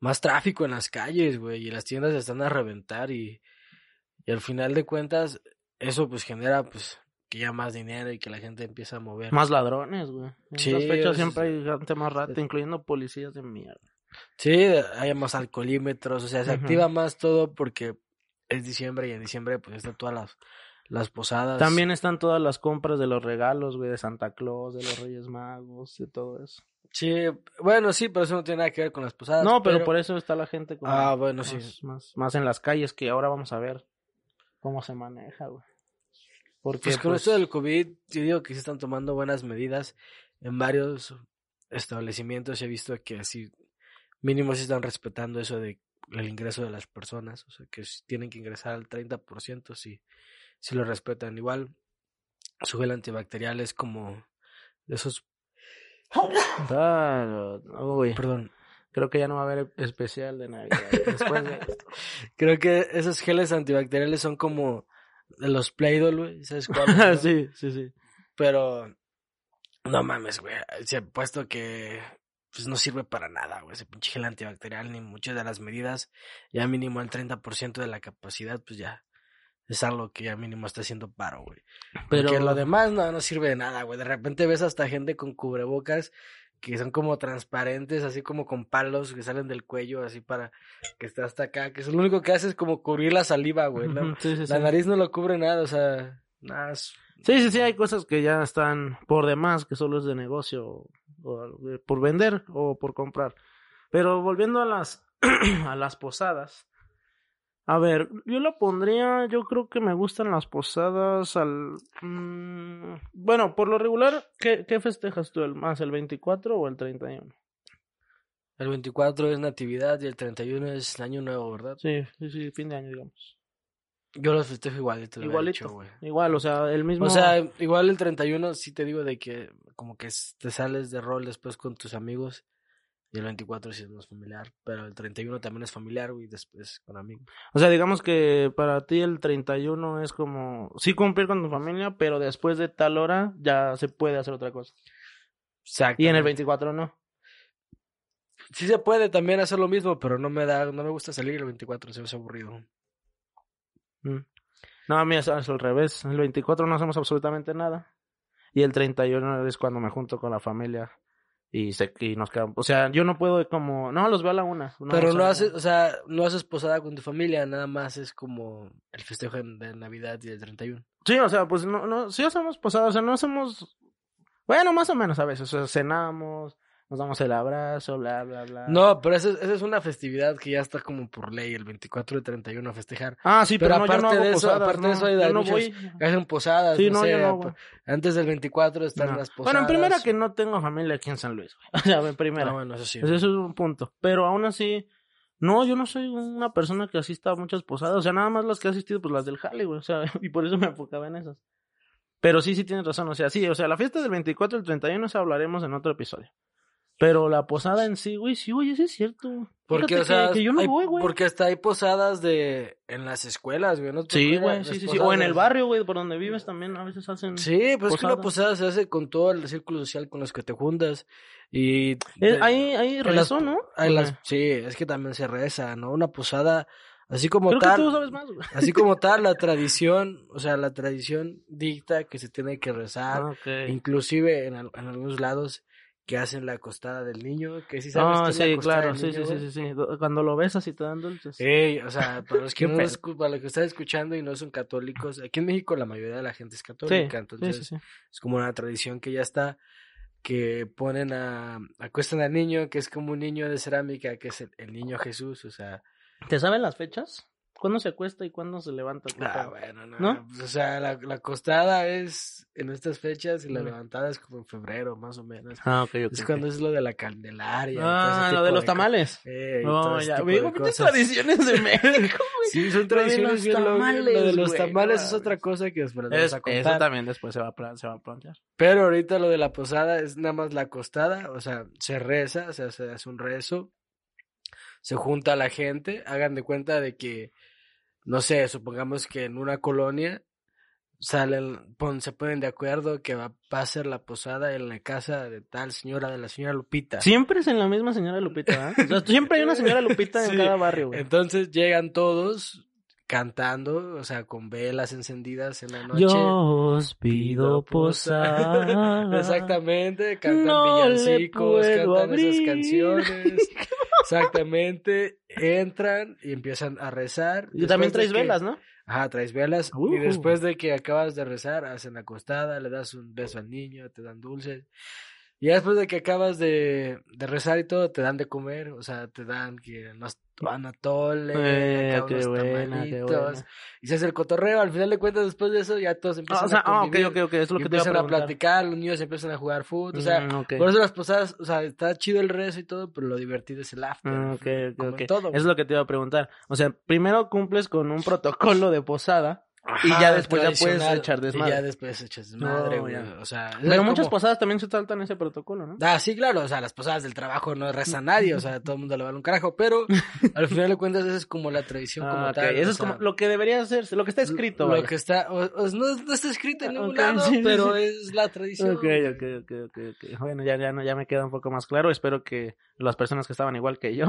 más tráfico en las calles, güey, y las tiendas están a reventar y, y al final de cuentas, eso pues genera pues que ya más dinero y que la gente empieza a mover. Más ladrones, güey. En Sí, esas fechas es- siempre hay gente más rata, incluyendo policías de mierda. Sí, hay más alcoholímetros, o sea, se activa más todo porque es diciembre y en diciembre pues están todas las, las posadas. También están todas las compras de los regalos, güey, de Santa Claus, de los Reyes Magos, de todo eso. Sí, bueno, sí, pero eso no tiene nada que ver con las posadas. No, pero, por eso está la gente como Ah, bueno, sí. más, más en las calles, que ahora vamos a ver cómo se maneja, güey. Porque Pues con pues, esto del COVID, yo digo que se están tomando buenas medidas en varios establecimientos. He visto que así mínimo se están respetando eso de el ingreso de las personas. O sea, que tienen que ingresar al 30% si, si lo respetan. Igual, su gel antibacterial es como de esos... Ah, uy, Perdón. creo que ya no va a haber especial de Navidad después de esto. Creo que esos geles antibacteriales son como de los Play-Doh, güey. ¿Sabes cuáles? no? sí, sí, sí. Pero no mames, güey. Se ha puesto que pues no sirve para nada, güey. Ese pinche gel antibacterial ni muchas de las medidas. Ya mínimo el 30% de la capacidad, pues ya es algo que ya mínimo está haciendo paro, güey. Pero Pero lo demás no, no sirve de nada, güey. De repente ves hasta gente con cubrebocas que son como transparentes, así como con palos que salen del cuello, así para que esté hasta acá. Que eso lo único que hace es como cubrir la saliva, güey. ¿no? Ujú, sí, sí, La nariz no lo cubre nada, o sea, nada. es- Sí, sí, sí, hay cosas que ya están por demás, que solo es de negocio, o de- por vender o por comprar. Pero volviendo a las, a las posadas. A ver, yo lo pondría, yo creo que me gustan las posadas al... mm, bueno, por lo regular, ¿qué, qué festejas tú? ¿El más el 24 o el 31? El 24 es Natividad y el 31 es Año Nuevo, ¿verdad? Sí, sí, sí, fin de año, digamos. Yo los festejo igualito. lo había Igualito. dicho, güey. Igual, o sea, el mismo. O sea, igual el 31 sí te digo de que como que te sales de rol después con tus amigos. Y el 24 sí es más familiar. Pero el 31 también es familiar, güey, después con amigos. O sea, digamos que para ti el 31 es como, sí cumplir con tu familia, pero después de tal hora ya se puede hacer otra cosa. Exacto. Y en el 24 no. Sí se puede también hacer lo mismo, pero no me da, no me gusta salir el 24, se me hace aburrido. Mm. No, a mí es, es al revés. El 24 no hacemos absolutamente nada. Y el 31 es cuando me junto con la familia y, se, y nos quedamos. O sea, yo no puedo como, no, los veo a la una. pero no haces, o sea, no haces posada con tu familia, nada más es como el festejo de Navidad y el 31. Sí, o sea, pues no, no, sí hacemos posadas, o sea, no hacemos, bueno, más o menos a veces, o sea, cenamos, nos damos el abrazo, bla, bla, bla. No, pero esa es, esa es una festividad que ya está como por ley, el 24 y 31 a festejar. Ah, sí, pero, Pero no, yo no aparte de eso- posadas, aparte de eso hay yo no muchas- voy. Hacen posadas, Sí, no, no, sé, yo no, ap- güey. antes del 24 están las posadas. Bueno, en primera que no tengo familia aquí en San Luis, güey. O sea, en primera. Ah, bueno, eso sí. Pues eso es un punto. Pero aún así, no, yo no soy una persona que asista a muchas posadas. O sea, nada más las que he asistido, pues las del Jale, güey. O sea, y por eso me enfocaba en esas. Pero sí, sí tienes razón. O sea, sí, o sea, la fiesta del 24 y el 31 esa hablaremos en otro episodio. Pero la posada en sí, güey, sí, güey, eso es cierto. Porque, Fíjate o sea, que, que yo no hay- voy, güey. porque hasta hay posadas de en las escuelas, güey, ¿no? Sí, acuerdas? güey, sí, sí, sí. O en el barrio, güey, por donde vives también a veces hacen... Sí, pues es que una posada. se hace con todo el círculo social con los que te juntas y de- ahí, ahí en las- rezo, ¿no? las- sí, es que también se reza, ¿no? Una posada así como Creo que tal, tú sabes más, güey. así como tal la tradición, o sea, la tradición dicta que se tiene que rezar, Ah, inclusive en, en algunos lados que hacen la acostada del niño, que sí sabes Ah, qué es la sí, claro, del sí, niño, sí, sí, sí, sí. Do- Cuando lo besas y te dan dulces. Ey, o sea, para los que no escu- para los que están escuchando y no son católicos, aquí en México la mayoría de la gente es sí, católica, sí, entonces sí, sí. es como una tradición que ya está, que ponen a, acuestan al niño, que es como un niño de cerámica, que es el, el niño Jesús, o sea, ¿Te saben las fechas? ¿Cuándo se acuesta y cuándo se levanta? ¿Qué ah, bueno, no, ¿No? pues, o sea, la, la acostada es en estas fechas y la levantada es como en febrero, más o menos. Ah, ok, ok. Es cuando es lo de la candelaria. y todo Ah, lo tipo de los tamales. Eh, No, ya, de cosas. tradiciones de México, güey. Sí, son Lo de tradiciones los locas. Lo de tamales, los tamales es otra cosa que después Es- a eso contar. también después se va, a, se va a plantear. Pero ahorita lo de la posada es nada más la acostada, o sea, se reza, o sea, se hace un rezo, se junta la gente, hagan de cuenta de que, no sé, supongamos que en una colonia salen, pon- se ponen de acuerdo que va, va a ser la posada en la casa de tal señora, de la señora Lupita. Siempre es en la misma señora Lupita, ¿eh? O sea, siempre hay una señora Lupita en cada barrio, güey. Entonces llegan todos cantando, o sea, con velas encendidas en la noche. Yo os pido posada. Exactamente, cantan No villancicos, cantan esas canciones. Exactamente, entran y empiezan a rezar. Y también traes que- velas, ¿no? Ajá, traes velas. Uh. Y después de que acabas de rezar, hacen acostada, le das un beso al niño, te dan dulces. Y ya después de que acabas de, de rezar y todo, te dan de comer, o sea, te dan que unos anatole, Eh, qué unos buena, qué tamalitos, buena. y se hace el cotorreo. Al final de cuentas, después de eso, ya todos empiezan Ah, o sea, a ah, ok, convivir, ok, ok, es lo que te iba a empiezan a, platicar, los niños empiezan a jugar fútbol, o sea, Mm, por eso las posadas, o sea, está chido el rezo y todo, pero lo divertido es el after. Ah, como en todo. Es lo que te iba a preguntar. O sea, primero cumples con un protocolo de posada y ya después ya puedes echar Y desmadre. ya después echas desmadre, No, güey. ya. O sea, Pero muchas posadas también se saltan ese protocolo, ¿no? Ah, sí, claro, o sea, las posadas del trabajo no reza nadie, o sea, todo el mundo le vale un carajo, pero al final de cuentas esa es como la tradición como Ah, ok. tal. Eso es sea, como lo que debería hacerse, lo que está escrito. Lo vaya. que está, o- o no, no está escrito en ningún Ok, lado, sí, pero sí. es la tradición. Ok, ok, ok, ok, ok. Bueno, ya, ya, ya me queda un poco más claro. Espero que las personas que estaban igual que yo,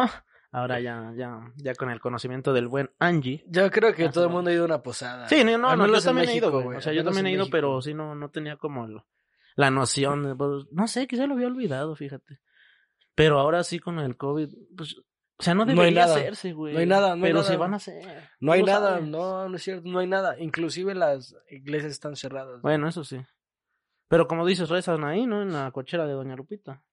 ahora ya, ya, ya con el conocimiento del buen Angie. Yo creo que todo el mundo ha ido a una posada. Sí, no, no, no, yo también he ido, güey. O sea, yo también he ido, México, pero sí no, no tenía como el- la noción. de, pues, no sé, quizá lo había olvidado, fíjate. Pero ahora sí con el COVID, pues, o sea, no hay debería hacerse, güey. No hay nada, no hay Pero nada. se van a hacer. No hay nada, sabes. no, no es cierto, no hay nada. Inclusive las iglesias están cerradas. Bueno, eso sí. Pero como dices, rezan ahí, ¿no? En la cochera de Doña Lupita.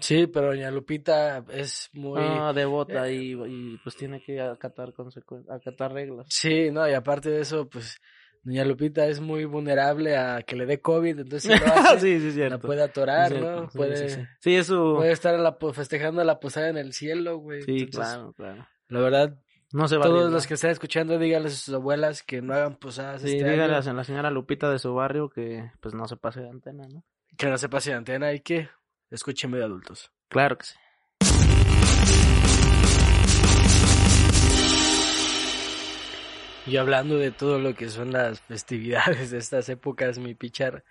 Sí, pero doña Lupita es muy... Ah, devota y, y pues tiene que acatar, acatar reglas. Sí, no, y aparte de eso, pues Doña Lupita es muy vulnerable a que le dé COVID, entonces si lo hace, sí, sí, la puede atorar, Sí, ¿no? sí, puede, sí, sí. Es su... puede estar la, festejando la posada en el cielo, güey. Sí, Entonces, claro, claro. La verdad, No se va todos los que están escuchando, díganle a sus abuelas que no hagan posadas Sí, este dígale año, a la señora Lupita de su barrio que pues no se pase de antena, ¿no? que no se pase de antena y que escuchen medio adultos. Claro que sí. Y hablando de todo lo que son las festividades de estas épocas, mi pichar,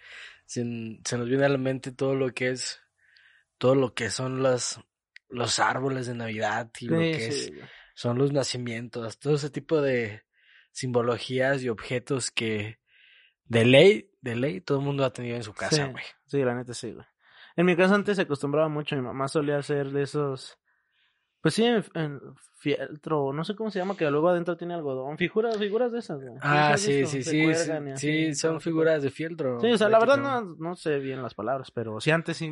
se, se nos viene a la mente todo lo que es, todo lo que son los, los árboles de Navidad y lo que es, sí, son los nacimientos, todo ese tipo de simbologías y objetos que de ley, de ley, todo el mundo ha tenido en su casa, Sí. güey. Sí, la neta sí, güey. En mi casa antes se acostumbraba mucho, mi mamá solía hacer de esos, pues sí, en, en fieltro, no sé cómo se llama, que luego adentro tiene algodón, figuras, figuras de esas, güey. Ah, sí, sí, sí, sí, sí, son figuras de fieltro. Sí, o sea, la verdad no, no sé bien las palabras, pero sí antes sí,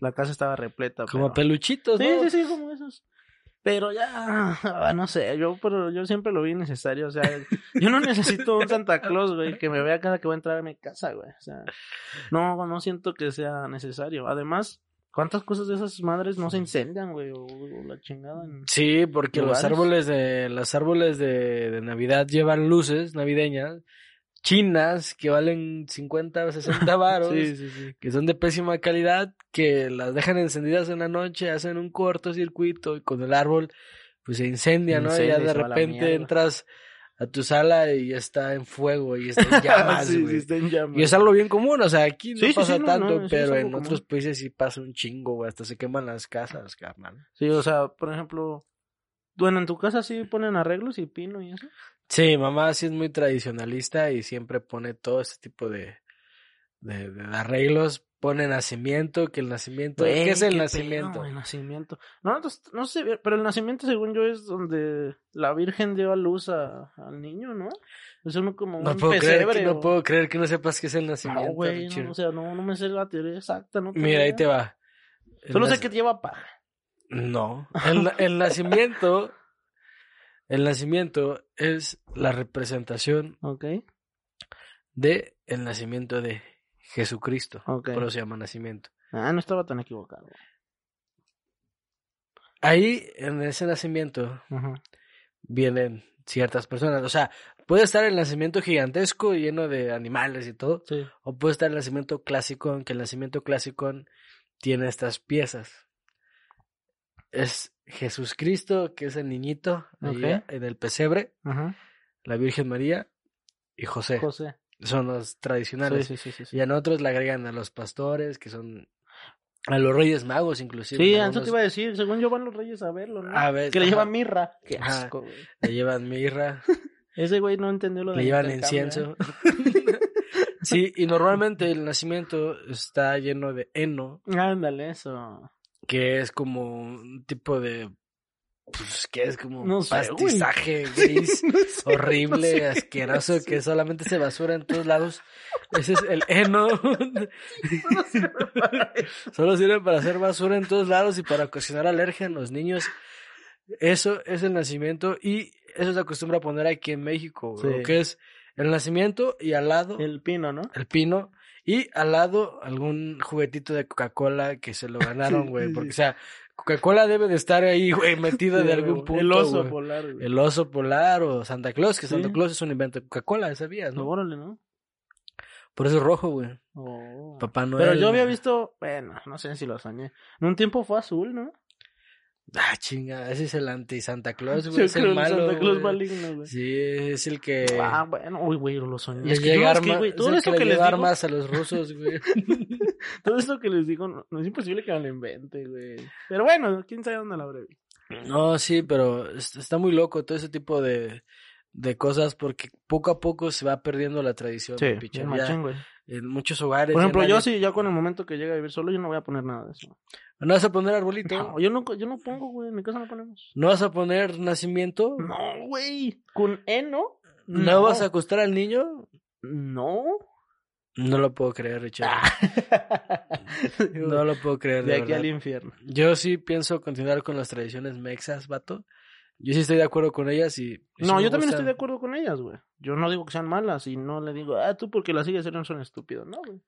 la casa estaba repleta. Como pero- peluchitos, Sí, ¿no? sí, sí, como esos. Pero ya, ah, no sé, yo pero yo siempre lo vi necesario, o sea, yo no necesito un Santa Claus, güey, que me vea cada que voy a entrar a mi casa, güey, o sea, no, no siento que sea necesario. Además, ¿cuántas cosas de esas madres no se incendian, güey, o, o la chingada? en- Sí, porque los árboles de los árboles de, de Navidad llevan luces navideñas chinas que valen 50 o 60 varos, Sí, sí, sí. que son de pésima calidad, que las dejan encendidas en la noche, hacen un cortocircuito y con el árbol pues se incendia, ¿no? Y ya de repente entras a tu sala y ya está en fuego y está en llamas, está en. Y es algo bien común, o sea, aquí no pasa no, tanto, no, pero en común. otros países sí pasa un chingo, güey, hasta se queman las casas, carnal. Sí, o sea, por ejemplo, bueno, en tu casa sí ponen arreglos y pino y eso. Sí, mamá sí es muy tradicionalista y siempre pone todo este tipo de, de, de arreglos. Pone nacimiento, que el nacimiento... Güey, ¿Qué es el qué nacimiento? pedo, el nacimiento. No, no, no sé, pero el nacimiento, según yo, es donde la Virgen dio a luz a- al niño, ¿no? Es uno como no, un puedo creer pesebre. que, no o- puedo creer que no sepas qué es el No, nacimiento. güey, Richard. no, o sea, no, no me sé la teoría exacta, ¿no? Mira, ahí te va. Solo sé que lleva paja. No. El, el nacimiento... El nacimiento es la representación Ok, de el nacimiento de Jesucristo. ok. Por eso se llama nacimiento. Ah, no estaba tan equivocado. Ahí, en ese nacimiento, vienen ciertas personas. O sea, puede estar el nacimiento gigantesco lleno de animales y todo, Sí. o puede estar el nacimiento clásico, en que el nacimiento clásico tiene estas piezas. Es Jesús Cristo, que es el niñito ahí en el pesebre, Ajá. la Virgen María y José. José. Son los tradicionales. sí, sí, sí. Y en otros le agregan a los pastores, que son a los reyes magos inclusive. Sí, en eso algunos te iba a decir. Según yo van los reyes a verlo, ¿no? A ver, que le ajá. llevan mirra. Qué asco, güey. le llevan mirra. Ese güey no entendió lo de Le llevan incienso. sí, y normalmente el nacimiento está lleno de heno, Ándale, eso. Que es como un tipo de. Pues que es como No sé, pastizaje gris, horrible, asqueroso, que solamente se basura en todos lados. Ese es el heno. Solo sirve para hacer basura en todos lados y para ocasionar alergia en los niños. Eso es el nacimiento y eso se acostumbra a poner aquí en México, Sí. que es el nacimiento y al lado El pino, ¿no? el pino y al lado algún juguetito de Coca-Cola que se lo ganaron, güey, porque o sea, Coca-Cola debe de estar ahí, güey, metido de Sí, algún güey. punto. El oso polar, güey. El oso polar o Santa Claus, que Sí. Santa Claus es un invento de Coca-Cola, ¿sabías, no? Órale, ¿no? Por eso es rojo, güey. Oh. Papá Noel. Pero yo había visto, bueno, no sé si lo soñé. En un tiempo fue azul, ¿no? Ah, chinga, ese es el anti-Santa Claus, güey, es el malo, Santa Claus maligno, güey. Sí, es el que... Ah, bueno, uy, güey, lo soñé. Es que, llega no, es que, arma- güey, es todo el esto que que le les digo, armas a los rusos, güey. todo esto que les digo, no, no es imposible que me lo invente, güey. Pero bueno, quién sabe dónde la habré. No, sí, pero es- está muy loco todo ese tipo de, de cosas porque poco a poco se va perdiendo la tradición. Sí, machín, güey. En muchos hogares. Por ejemplo, yo sí, ya con el momento que llegue a vivir solo, yo no voy a poner nada de eso. ¿No vas a poner arbolito? No, yo no, yo no pongo, güey, en mi casa no ponemos. ¿No vas a poner nacimiento? No, güey, con heno. ¿No, vas a acostar al niño? No. No lo puedo creer, Richard. No lo puedo creer, de, de aquí verdad. al infierno. Yo sí pienso continuar con las tradiciones mexas, vato. Yo sí estoy de acuerdo con ellas y... No, yo también estoy de acuerdo con ellas, güey. Yo no digo que sean malas y no le digo, ah, tú porque las sigues no son estúpidos, no, güey.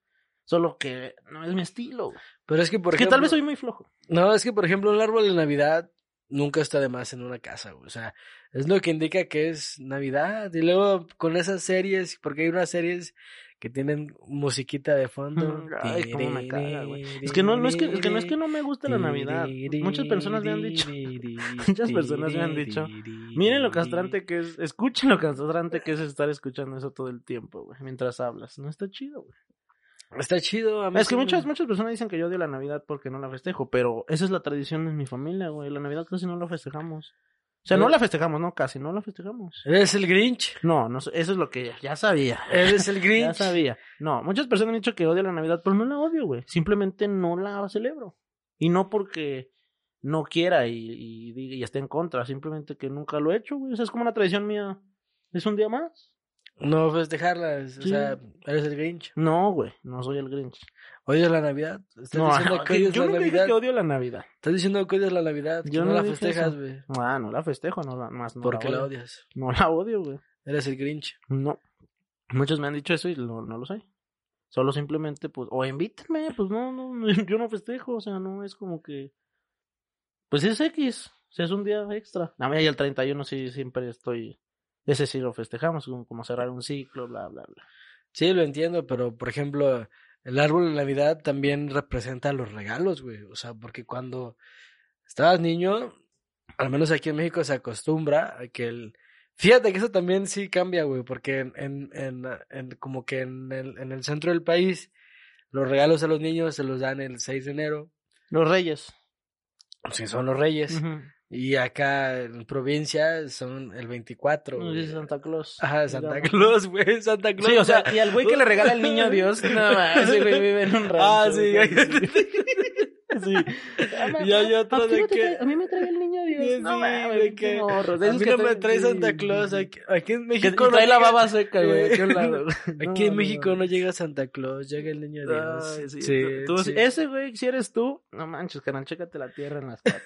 Solo que no es mi estilo, güey. Pero es que, por que ejemplo... tal vez soy muy flojo. No, es que, por ejemplo, un árbol de Navidad nunca está de más en una casa, güey. O sea, es lo que indica que es Navidad. Y luego con esas series, porque hay unas series que tienen musiquita de fondo. Ay, cómo me caga, güey. Es que no, no es que, es que no es que no me gusta la Navidad. Muchas personas me han dicho, muchas personas me han dicho, miren lo castrante que es, escuchen lo castrante que es estar escuchando eso todo el tiempo, güey, mientras hablas. No está chido, güey. Está chido. a mí Es que muchas, muchas personas dicen que yo odio la Navidad porque no la festejo, pero esa es la tradición en mi familia, güey. La Navidad casi no la festejamos. O sea, no la festejamos, no, casi no la festejamos. ¿Eres el Grinch? No, no, eso es lo que ya, ya sabía. ¿Eres el Ya Grinch? sabía. No, muchas personas han dicho que odio la Navidad, pero no la odio, güey. Simplemente no la celebro. Y no porque no quiera y, y, diga- y esté en contra, simplemente que nunca lo he hecho, güey. O sea, es como una tradición mía. Es un día más. No festejarlas. O Sí. sea, eres el Grinch. No, güey, no soy el Grinch. ¿Odias la Navidad? ¿Estás No, diciendo no, que que- odias yo la nunca dije Navidad? que odio la Navidad. ¿Estás diciendo que odias la Navidad? que Yo no, no la dije festejas, eso. güey. Ah, no la festejo, no la, más no ¿Por qué la odio. odias? No la odio, güey. Eres el Grinch. No. Muchos me han dicho eso y no, no lo sé. Solo simplemente, pues, o invítenme, pues no, no, no, yo no festejo, o sea, no es como que. Pues es X, o sea, es un día extra. A mí y el 31 sí siempre estoy. Ese sí lo festejamos, como, como cerrar un ciclo, bla, bla, bla. Sí, lo entiendo, pero por ejemplo, el árbol de Navidad también representa los regalos, güey. O sea, porque cuando estabas niño, al menos aquí en México se acostumbra a que el... Fíjate que eso también sí cambia, güey, porque en, en, en, en- como que en el, en el centro del país, los regalos a los niños se los dan el 6 de enero, Los Reyes. si son los reyes. Y acá en provincia son el 24. Nos güey. dice Santa Claus. Ajá, Santa digamos. Claus, güey, Santa Claus. Sí, o sea, y al güey que le regala el niño Dios, nada más, ese güey vive en un rancho. Ah, sí, güey. güey. Sí. Y hay otro ¿A de no que- A mí me trae el niño Dios. Sí, no, sí, mames, de que morros. De A mí que no me traen- trae sí, Santa sí, Claus. sí. Aquí, aquí en Que México no trae la baba seca, güey, aquí a un lado. Aquí No, en no, México no. no llega Santa Claus, llega el niño Dios. Ay, sí, Sí, tú- tú- sí. Ese güey, si eres tú, no manches, canal, chécate la tierra en las patas.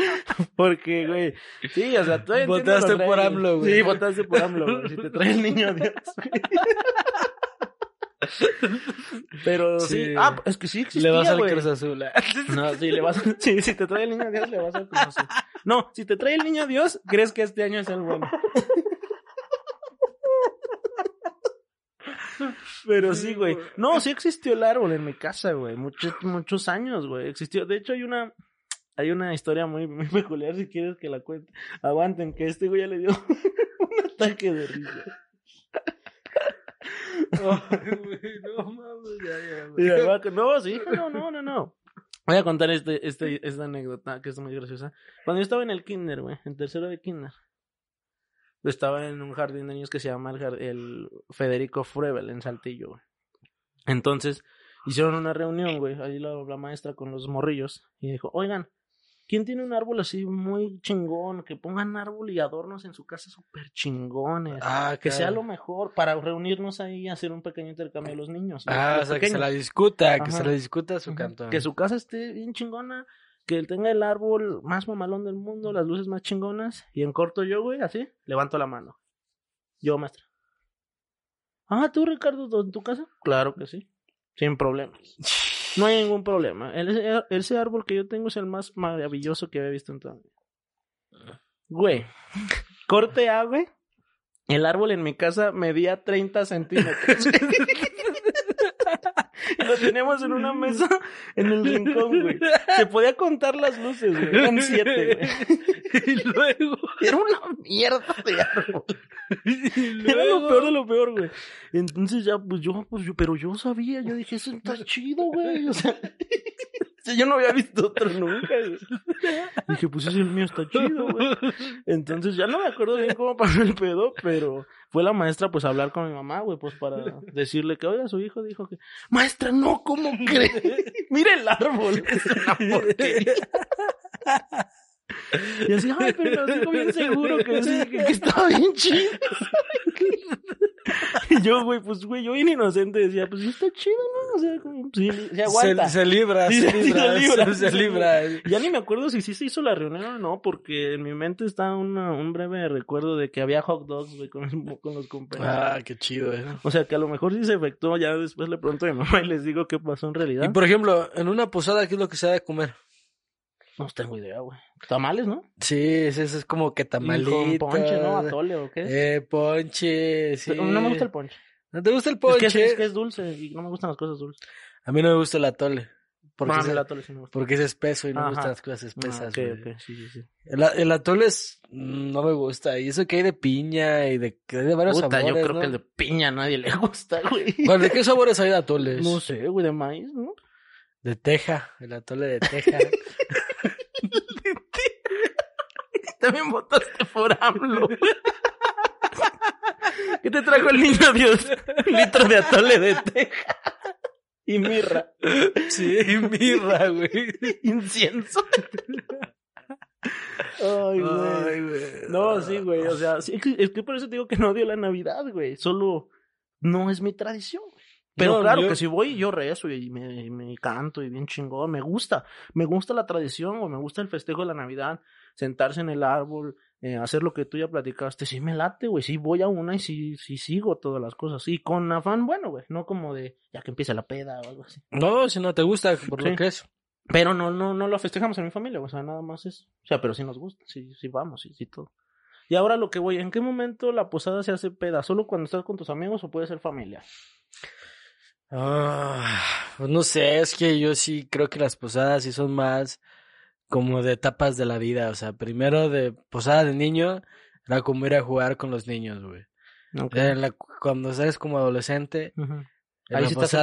Porque, güey, sí, o sea, tú Votaste por. AMLO, güey. Sí, votaste por AMLO, güey. Si te trae el niño Dios. Pero sí. Sí. ah, es que sí existía, Le vas al. Cruz Azul. ¿eh? No, sí, le vas sí, si te trae el niño Dios, le vas al Cruz Azul. No, si te trae el niño Dios, crees que este año es el bueno. Pero sí, güey. No, sí existió el árbol en mi casa, güey. Muchos, muchos años, güey. Existió. De hecho, hay una, hay una historia muy, muy peculiar, si quieres que la cuente. Aguanten, que este güey ya le dio un ataque de risa. Ay, güey, no mames, ya, ya, güey. No, sí, no, no, no, no. Voy a contar este, este, esta anécdota que es muy graciosa. Cuando yo estaba en el kinder, güey, en tercero de kinder, estaba en un jardín de niños que se llama el, el Federico Frebel en Saltillo, güey. Entonces, hicieron una reunión, güey, ahí la, la maestra con los morrillos, y dijo, oigan, ¿quién tiene un árbol así muy chingón? Que pongan árbol y adornos en su casa súper chingones. Ah, que sea lo mejor para reunirnos ahí y hacer un pequeño intercambio a los niños. Ah, o sea, que se la discuta, que se la discuta su cantón. Que su casa esté bien chingona, que él tenga el árbol más mamalón del mundo, las luces más chingonas, y en corto yo, güey, así, levanto la mano. Yo, maestra. Ah, ¿tú, Ricardo, en tu casa? Claro que sí, sin problemas. No hay ningún problema. Ese, árbol que yo tengo es el más maravilloso que había visto en toda mi vida. Güey, corte A. El árbol en mi casa medía 30 centímetros. lo tenemos en una mesa en el rincón, güey. Se podía contar las luces, güey. Eran siete, güey. y luego, Era una mierda de árbol. Era lo peor de lo peor, güey. Entonces ya, pues yo, pues yo, pero yo sabía, yo dije, eso está chido, güey. O sea, yo no había visto otro nunca. Dije, pues ese el mío está chido, güey. Entonces ya no me acuerdo bien cómo pasó el pedo, pero fue la maestra pues a hablar con mi mamá, güey, pues para decirle que, oiga, su hijo dijo que, maestra, no, ¿cómo cree? Mira el árbol, es una porquería. Y así, ay, pero nos dijo bien seguro que, sí, que, que estaba bien chido. Y yo, güey, pues, güey, yo bien inocente decía, pues sí está chido, ¿no? O sea, como, sí, se aguanta. Se, se libra, Sí, se libra, se libra, se. Ya ni me acuerdo si sí se hizo la reunión o no, porque en mi mente está una- un breve recuerdo de que había hot dogs, güey, con, con los compañeros. Ah, qué chido, eh. O sea, que a lo mejor sí se efectuó, ya después le pregunto a mi mamá y les digo qué pasó en realidad. Y por ejemplo, en una posada, ¿qué es lo que se ha de comer? No tengo idea, güey. Tamales, ¿no? Sí, eso es como que Y tamalito. Con ponche, ¿no? Atole o qué. Eh, ponche, sí. Pero No me gusta el ponche. ¿No te gusta el Es ponche? que es, es que es dulce y no me gustan las cosas dulces. A mí no me gusta el atole. Porque, Bueno, es, el atole sí me gusta. porque es espeso y no me gustan las cosas espesas. Ah, ok, güey. ok, sí, sí, sí. El, el atole es, mm, no me gusta. Y eso que hay de piña y de, hay de varios Puta, sabores, yo creo ¿no? que el de piña a nadie le gusta, güey. ¿Cuál- ¿De qué sabores hay de atoles? No sé, güey, de maíz, ¿no? De teja, el atole de teja. También votaste por AMLO. ¿Qué te trajo el niño Dios? Un litro de atole de teja. Y mirra. sí, y mirra, güey. Incienso. Ay, güey. No, sí, güey. O sea, sí, es que- por eso te digo que no odio la Navidad, güey. Solo no es mi tradición. Pero No, claro yo- que si voy, yo rezo y me, me canto y bien chingón. Me gusta. Me gusta la tradición o me gusta el festejo de la Navidad. Sentarse en el árbol, eh, hacer lo que tú ya platicaste. Sí me late, güey. Sí voy a una y sí, sí sigo todas las cosas. Y con afán bueno, güey. No como de ya que empiece la peda o algo así. No, si no te gusta, por Sí. lo que es. Pero no, no, no lo festejamos en mi familia, o sea, nada más es. O sea, pero sí nos gusta, sí, sí vamos, sí, sí todo. Y ahora lo que voy, ¿en qué momento la posada se hace peda? ¿Solo cuando estás con tus amigos o puede ser familia? Ah, pues no sé, es que yo sí creo que las posadas sí son más como de etapas de la vida. O sea, primero de posada de niño era como ir a jugar con los niños, güey. La- cuando eres como adolescente, Ujú. en Ahí la sí estás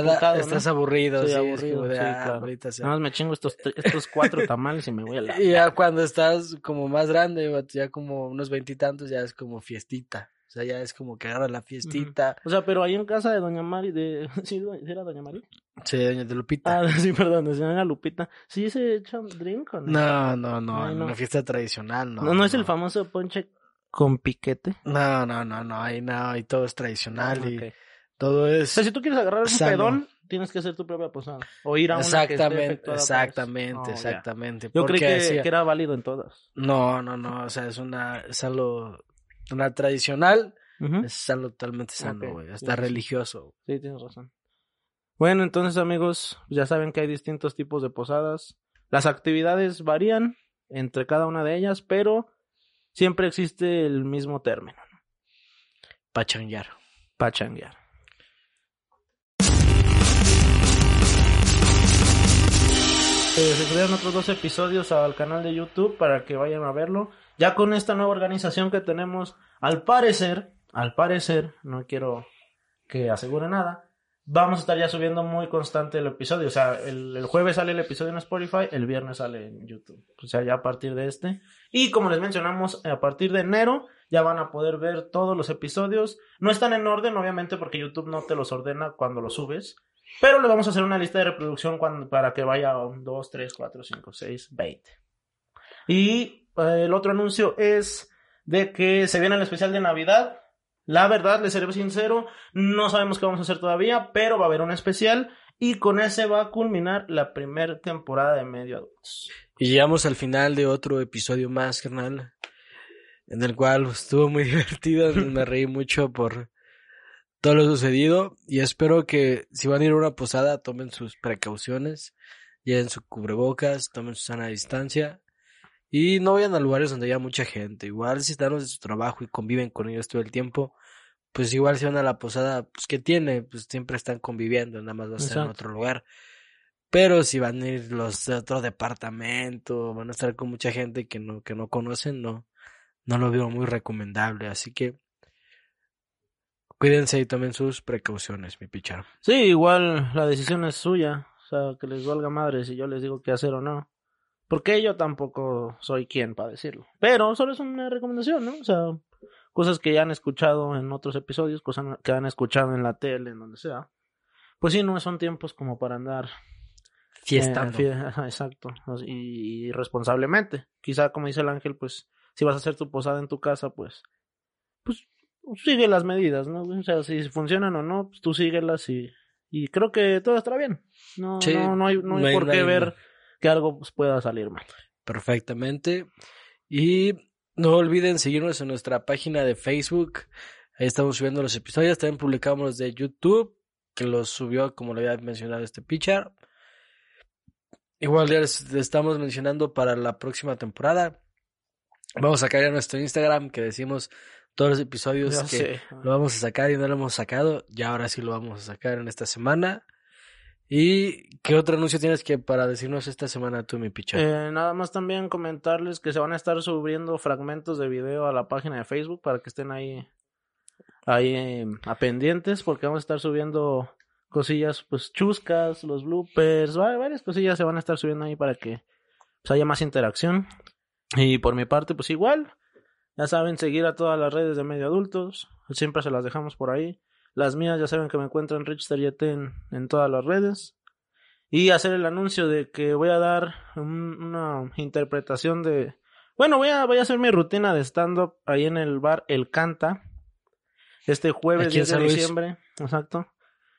estás aburrido, Sí, sí, es aburrido, como de, sí, ah, claro. ahorita se- Nada más me chingo estos, estos cuatro tamales y me voy a la... Y ya cuando estás como más grande, ya como unos veintitantos, ya es como fiestita. O sea, ya es como que agarra la fiestita. O sea, pero ahí en casa de Doña Mari, de... ¿Sí do- ¿sí era Doña Mari? Sí, doña de Lupita. Ah, sí, perdón, de señora Lupita. ¿Sí se echan drink o no? No, no, no, Ay, no. una fiesta tradicional, no. No, no es el famoso ponche con piquete. No, no, no, no, ahí no, y todo es tradicional y todo O es... sea, si tú quieres agarrar un Sano. pedón, tienes que hacer tu propia posada. O ir a una que esté Exactamente, exactamente, Oh, exactamente. Yo creí que, decía- que era válido en todas. No, no, no, o sea, es una, es algo, una tradicional, es algo totalmente sano, güey, hasta sí. religioso. Sí, tienes razón. Bueno, entonces amigos, ya saben que hay distintos tipos de posadas. Las actividades varían entre cada una de ellas, pero siempre existe el mismo término, Pachanguear. pachanguear. Eh, se subieron otros dos episodios al canal de YouTube para que vayan a verlo. Ya con esta nueva organización que tenemos, al parecer, al parecer, no quiero que asegure nada, vamos a estar ya subiendo muy constante el episodio. O sea, el, jueves sale el episodio en Spotify, el viernes sale en YouTube. O sea, ya a partir de este. Y como les mencionamos, a partir de enero ya van a poder ver todos los episodios. No están en orden, obviamente, porque YouTube no te los ordena cuando los subes. Pero le vamos a hacer una lista de reproducción para que vaya 2, 3, 4, 5, 6, 20. Y eh, el otro anuncio es de que se viene el especial de Navidad. La verdad, les seré sincero, no sabemos qué vamos a hacer todavía, pero va a haber un especial y con ese va a culminar la primera temporada de Medio Adultos. Y llegamos al final de otro episodio más, carnal, en el cual estuvo muy divertido, me reí mucho por todo lo sucedido y espero que si van a ir a una posada tomen sus precauciones, lleven su cubrebocas, tomen su sana distancia y no vayan a lugares donde haya mucha gente. Igual si están los de su trabajo y conviven con ellos todo el tiempo, pues igual si van a la posada, pues que tiene, pues siempre están conviviendo, nada más va a ser en otro lugar. Pero si van a ir los de otro departamento, van a estar con mucha gente que no, que no conocen, no, no lo veo muy recomendable. Así que cuídense y tomen sus precauciones, mi pichar. Sí, igual la decisión es suya, o sea, que les valga madre si yo les digo qué hacer o no. Porque yo tampoco soy quien para decirlo. Pero solo es una recomendación, ¿no? O sea, cosas que ya han escuchado en otros episodios, cosas que han escuchado en la tele, en donde sea. Pues sí, no son tiempos como para andar Fiestando. Eh, fie- exacto. Y, y responsablemente. Quizá, como dice el ángel, pues, si vas a hacer tu posada en tu casa, pues, pues, sigue las medidas, ¿no? O sea, si funcionan o no, pues tú síguelas y, y creo que todo estará bien. No, Sí, no, no hay, no hay no por qué ver que algo pues, pueda salir mal. perfectamente. Y no olviden seguirnos en nuestra página de Facebook. Ahí estamos subiendo los episodios. También publicamos los de YouTube, que los subió, como lo había mencionado este pitcher. Igual ya les, les estamos mencionando para la próxima temporada. Vamos a sacar ya nuestro Instagram, que decimos todos los episodios Ya que sé. lo vamos a sacar y no lo hemos sacado. Y ahora sí lo vamos a sacar en esta semana. ¿Y qué otro anuncio tienes que para decirnos esta semana tú, mi pitcher? Eh, nada más también comentarles que se van a estar subiendo fragmentos de video a la página de Facebook para que estén ahí, ahí eh, a pendientes porque vamos a estar subiendo cosillas pues chuscas, los bloopers, va- varias cosillas se van a estar subiendo ahí para que pues, haya más interacción. Y por mi parte pues igual, ya saben seguir a todas las redes de medio adultos, siempre se las dejamos por ahí. Las mías ya saben que me encuentran Richster YT en, en todas las redes. Y hacer el anuncio de que voy a dar un- una interpretación de... Bueno, voy a, voy a hacer mi rutina de stand-up ahí en el bar El Canta. Este jueves Aquí en 10 de diciembre. Exacto.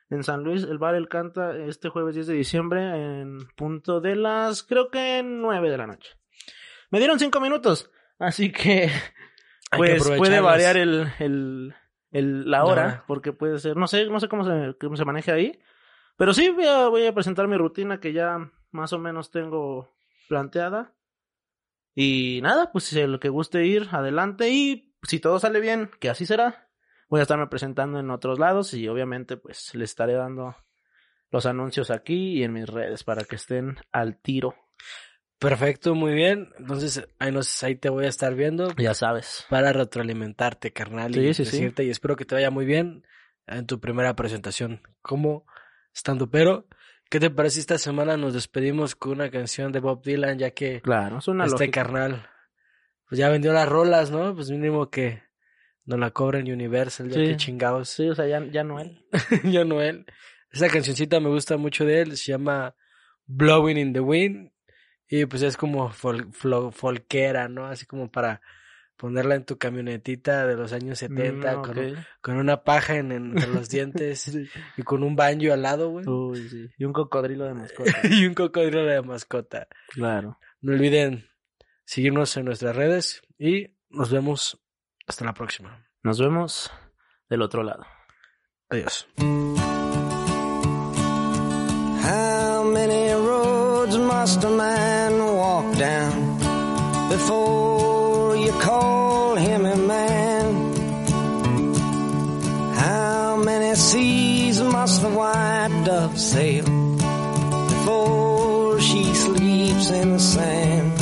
En San Luis, el bar El Canta, este jueves 10 de diciembre, en punto de las, creo que 9 de la noche. Me dieron 5 minutos, así que, pues puede variar el, el, el- la hora, hora. porque puede ser, no sé, no sé cómo se, cómo se maneja ahí, pero sí voy a, voy a presentar mi rutina que ya más o menos tengo planteada. Y nada, pues si el que guste ir, adelante. Y si todo sale bien, que así será, voy a estarme presentando en otros lados y obviamente pues les estaré dando los anuncios aquí y en mis redes para que estén al tiro. Perfecto, muy bien. Entonces, ahí, nos, ahí te voy a estar viendo Ya sabes. para retroalimentarte, carnal. Sí, y sí, sí. decirte, y espero que te vaya muy bien en tu primera presentación como estando. Pero, ¿qué te parece esta semana nos despedimos con una canción de Bob Dylan, ya que Claro, es una este lógica. carnal pues ya vendió las rolas, ¿no? Pues mínimo que nos la cobren Universal, ya Sí. que chingados. Sí, o sea, ya, ya no él. ya no él. Esa cancioncita me gusta mucho de él, se llama Blowing in the Wind y pues es como fol- folquera, ¿no? Así como para ponerla en tu camionetita de los años 70 Mm, con, una paja en, entre los dientes y con un banjo al lado, güey. Uy, sí. Y un cocodrilo de mascota. y un cocodrilo de mascota. claro. No olviden seguirnos en nuestras redes y nos vemos hasta la próxima. Nos vemos del otro lado. Adiós. Must a man walk down before you call him a man? How many seas must the white dove sail before she sleeps in the sand?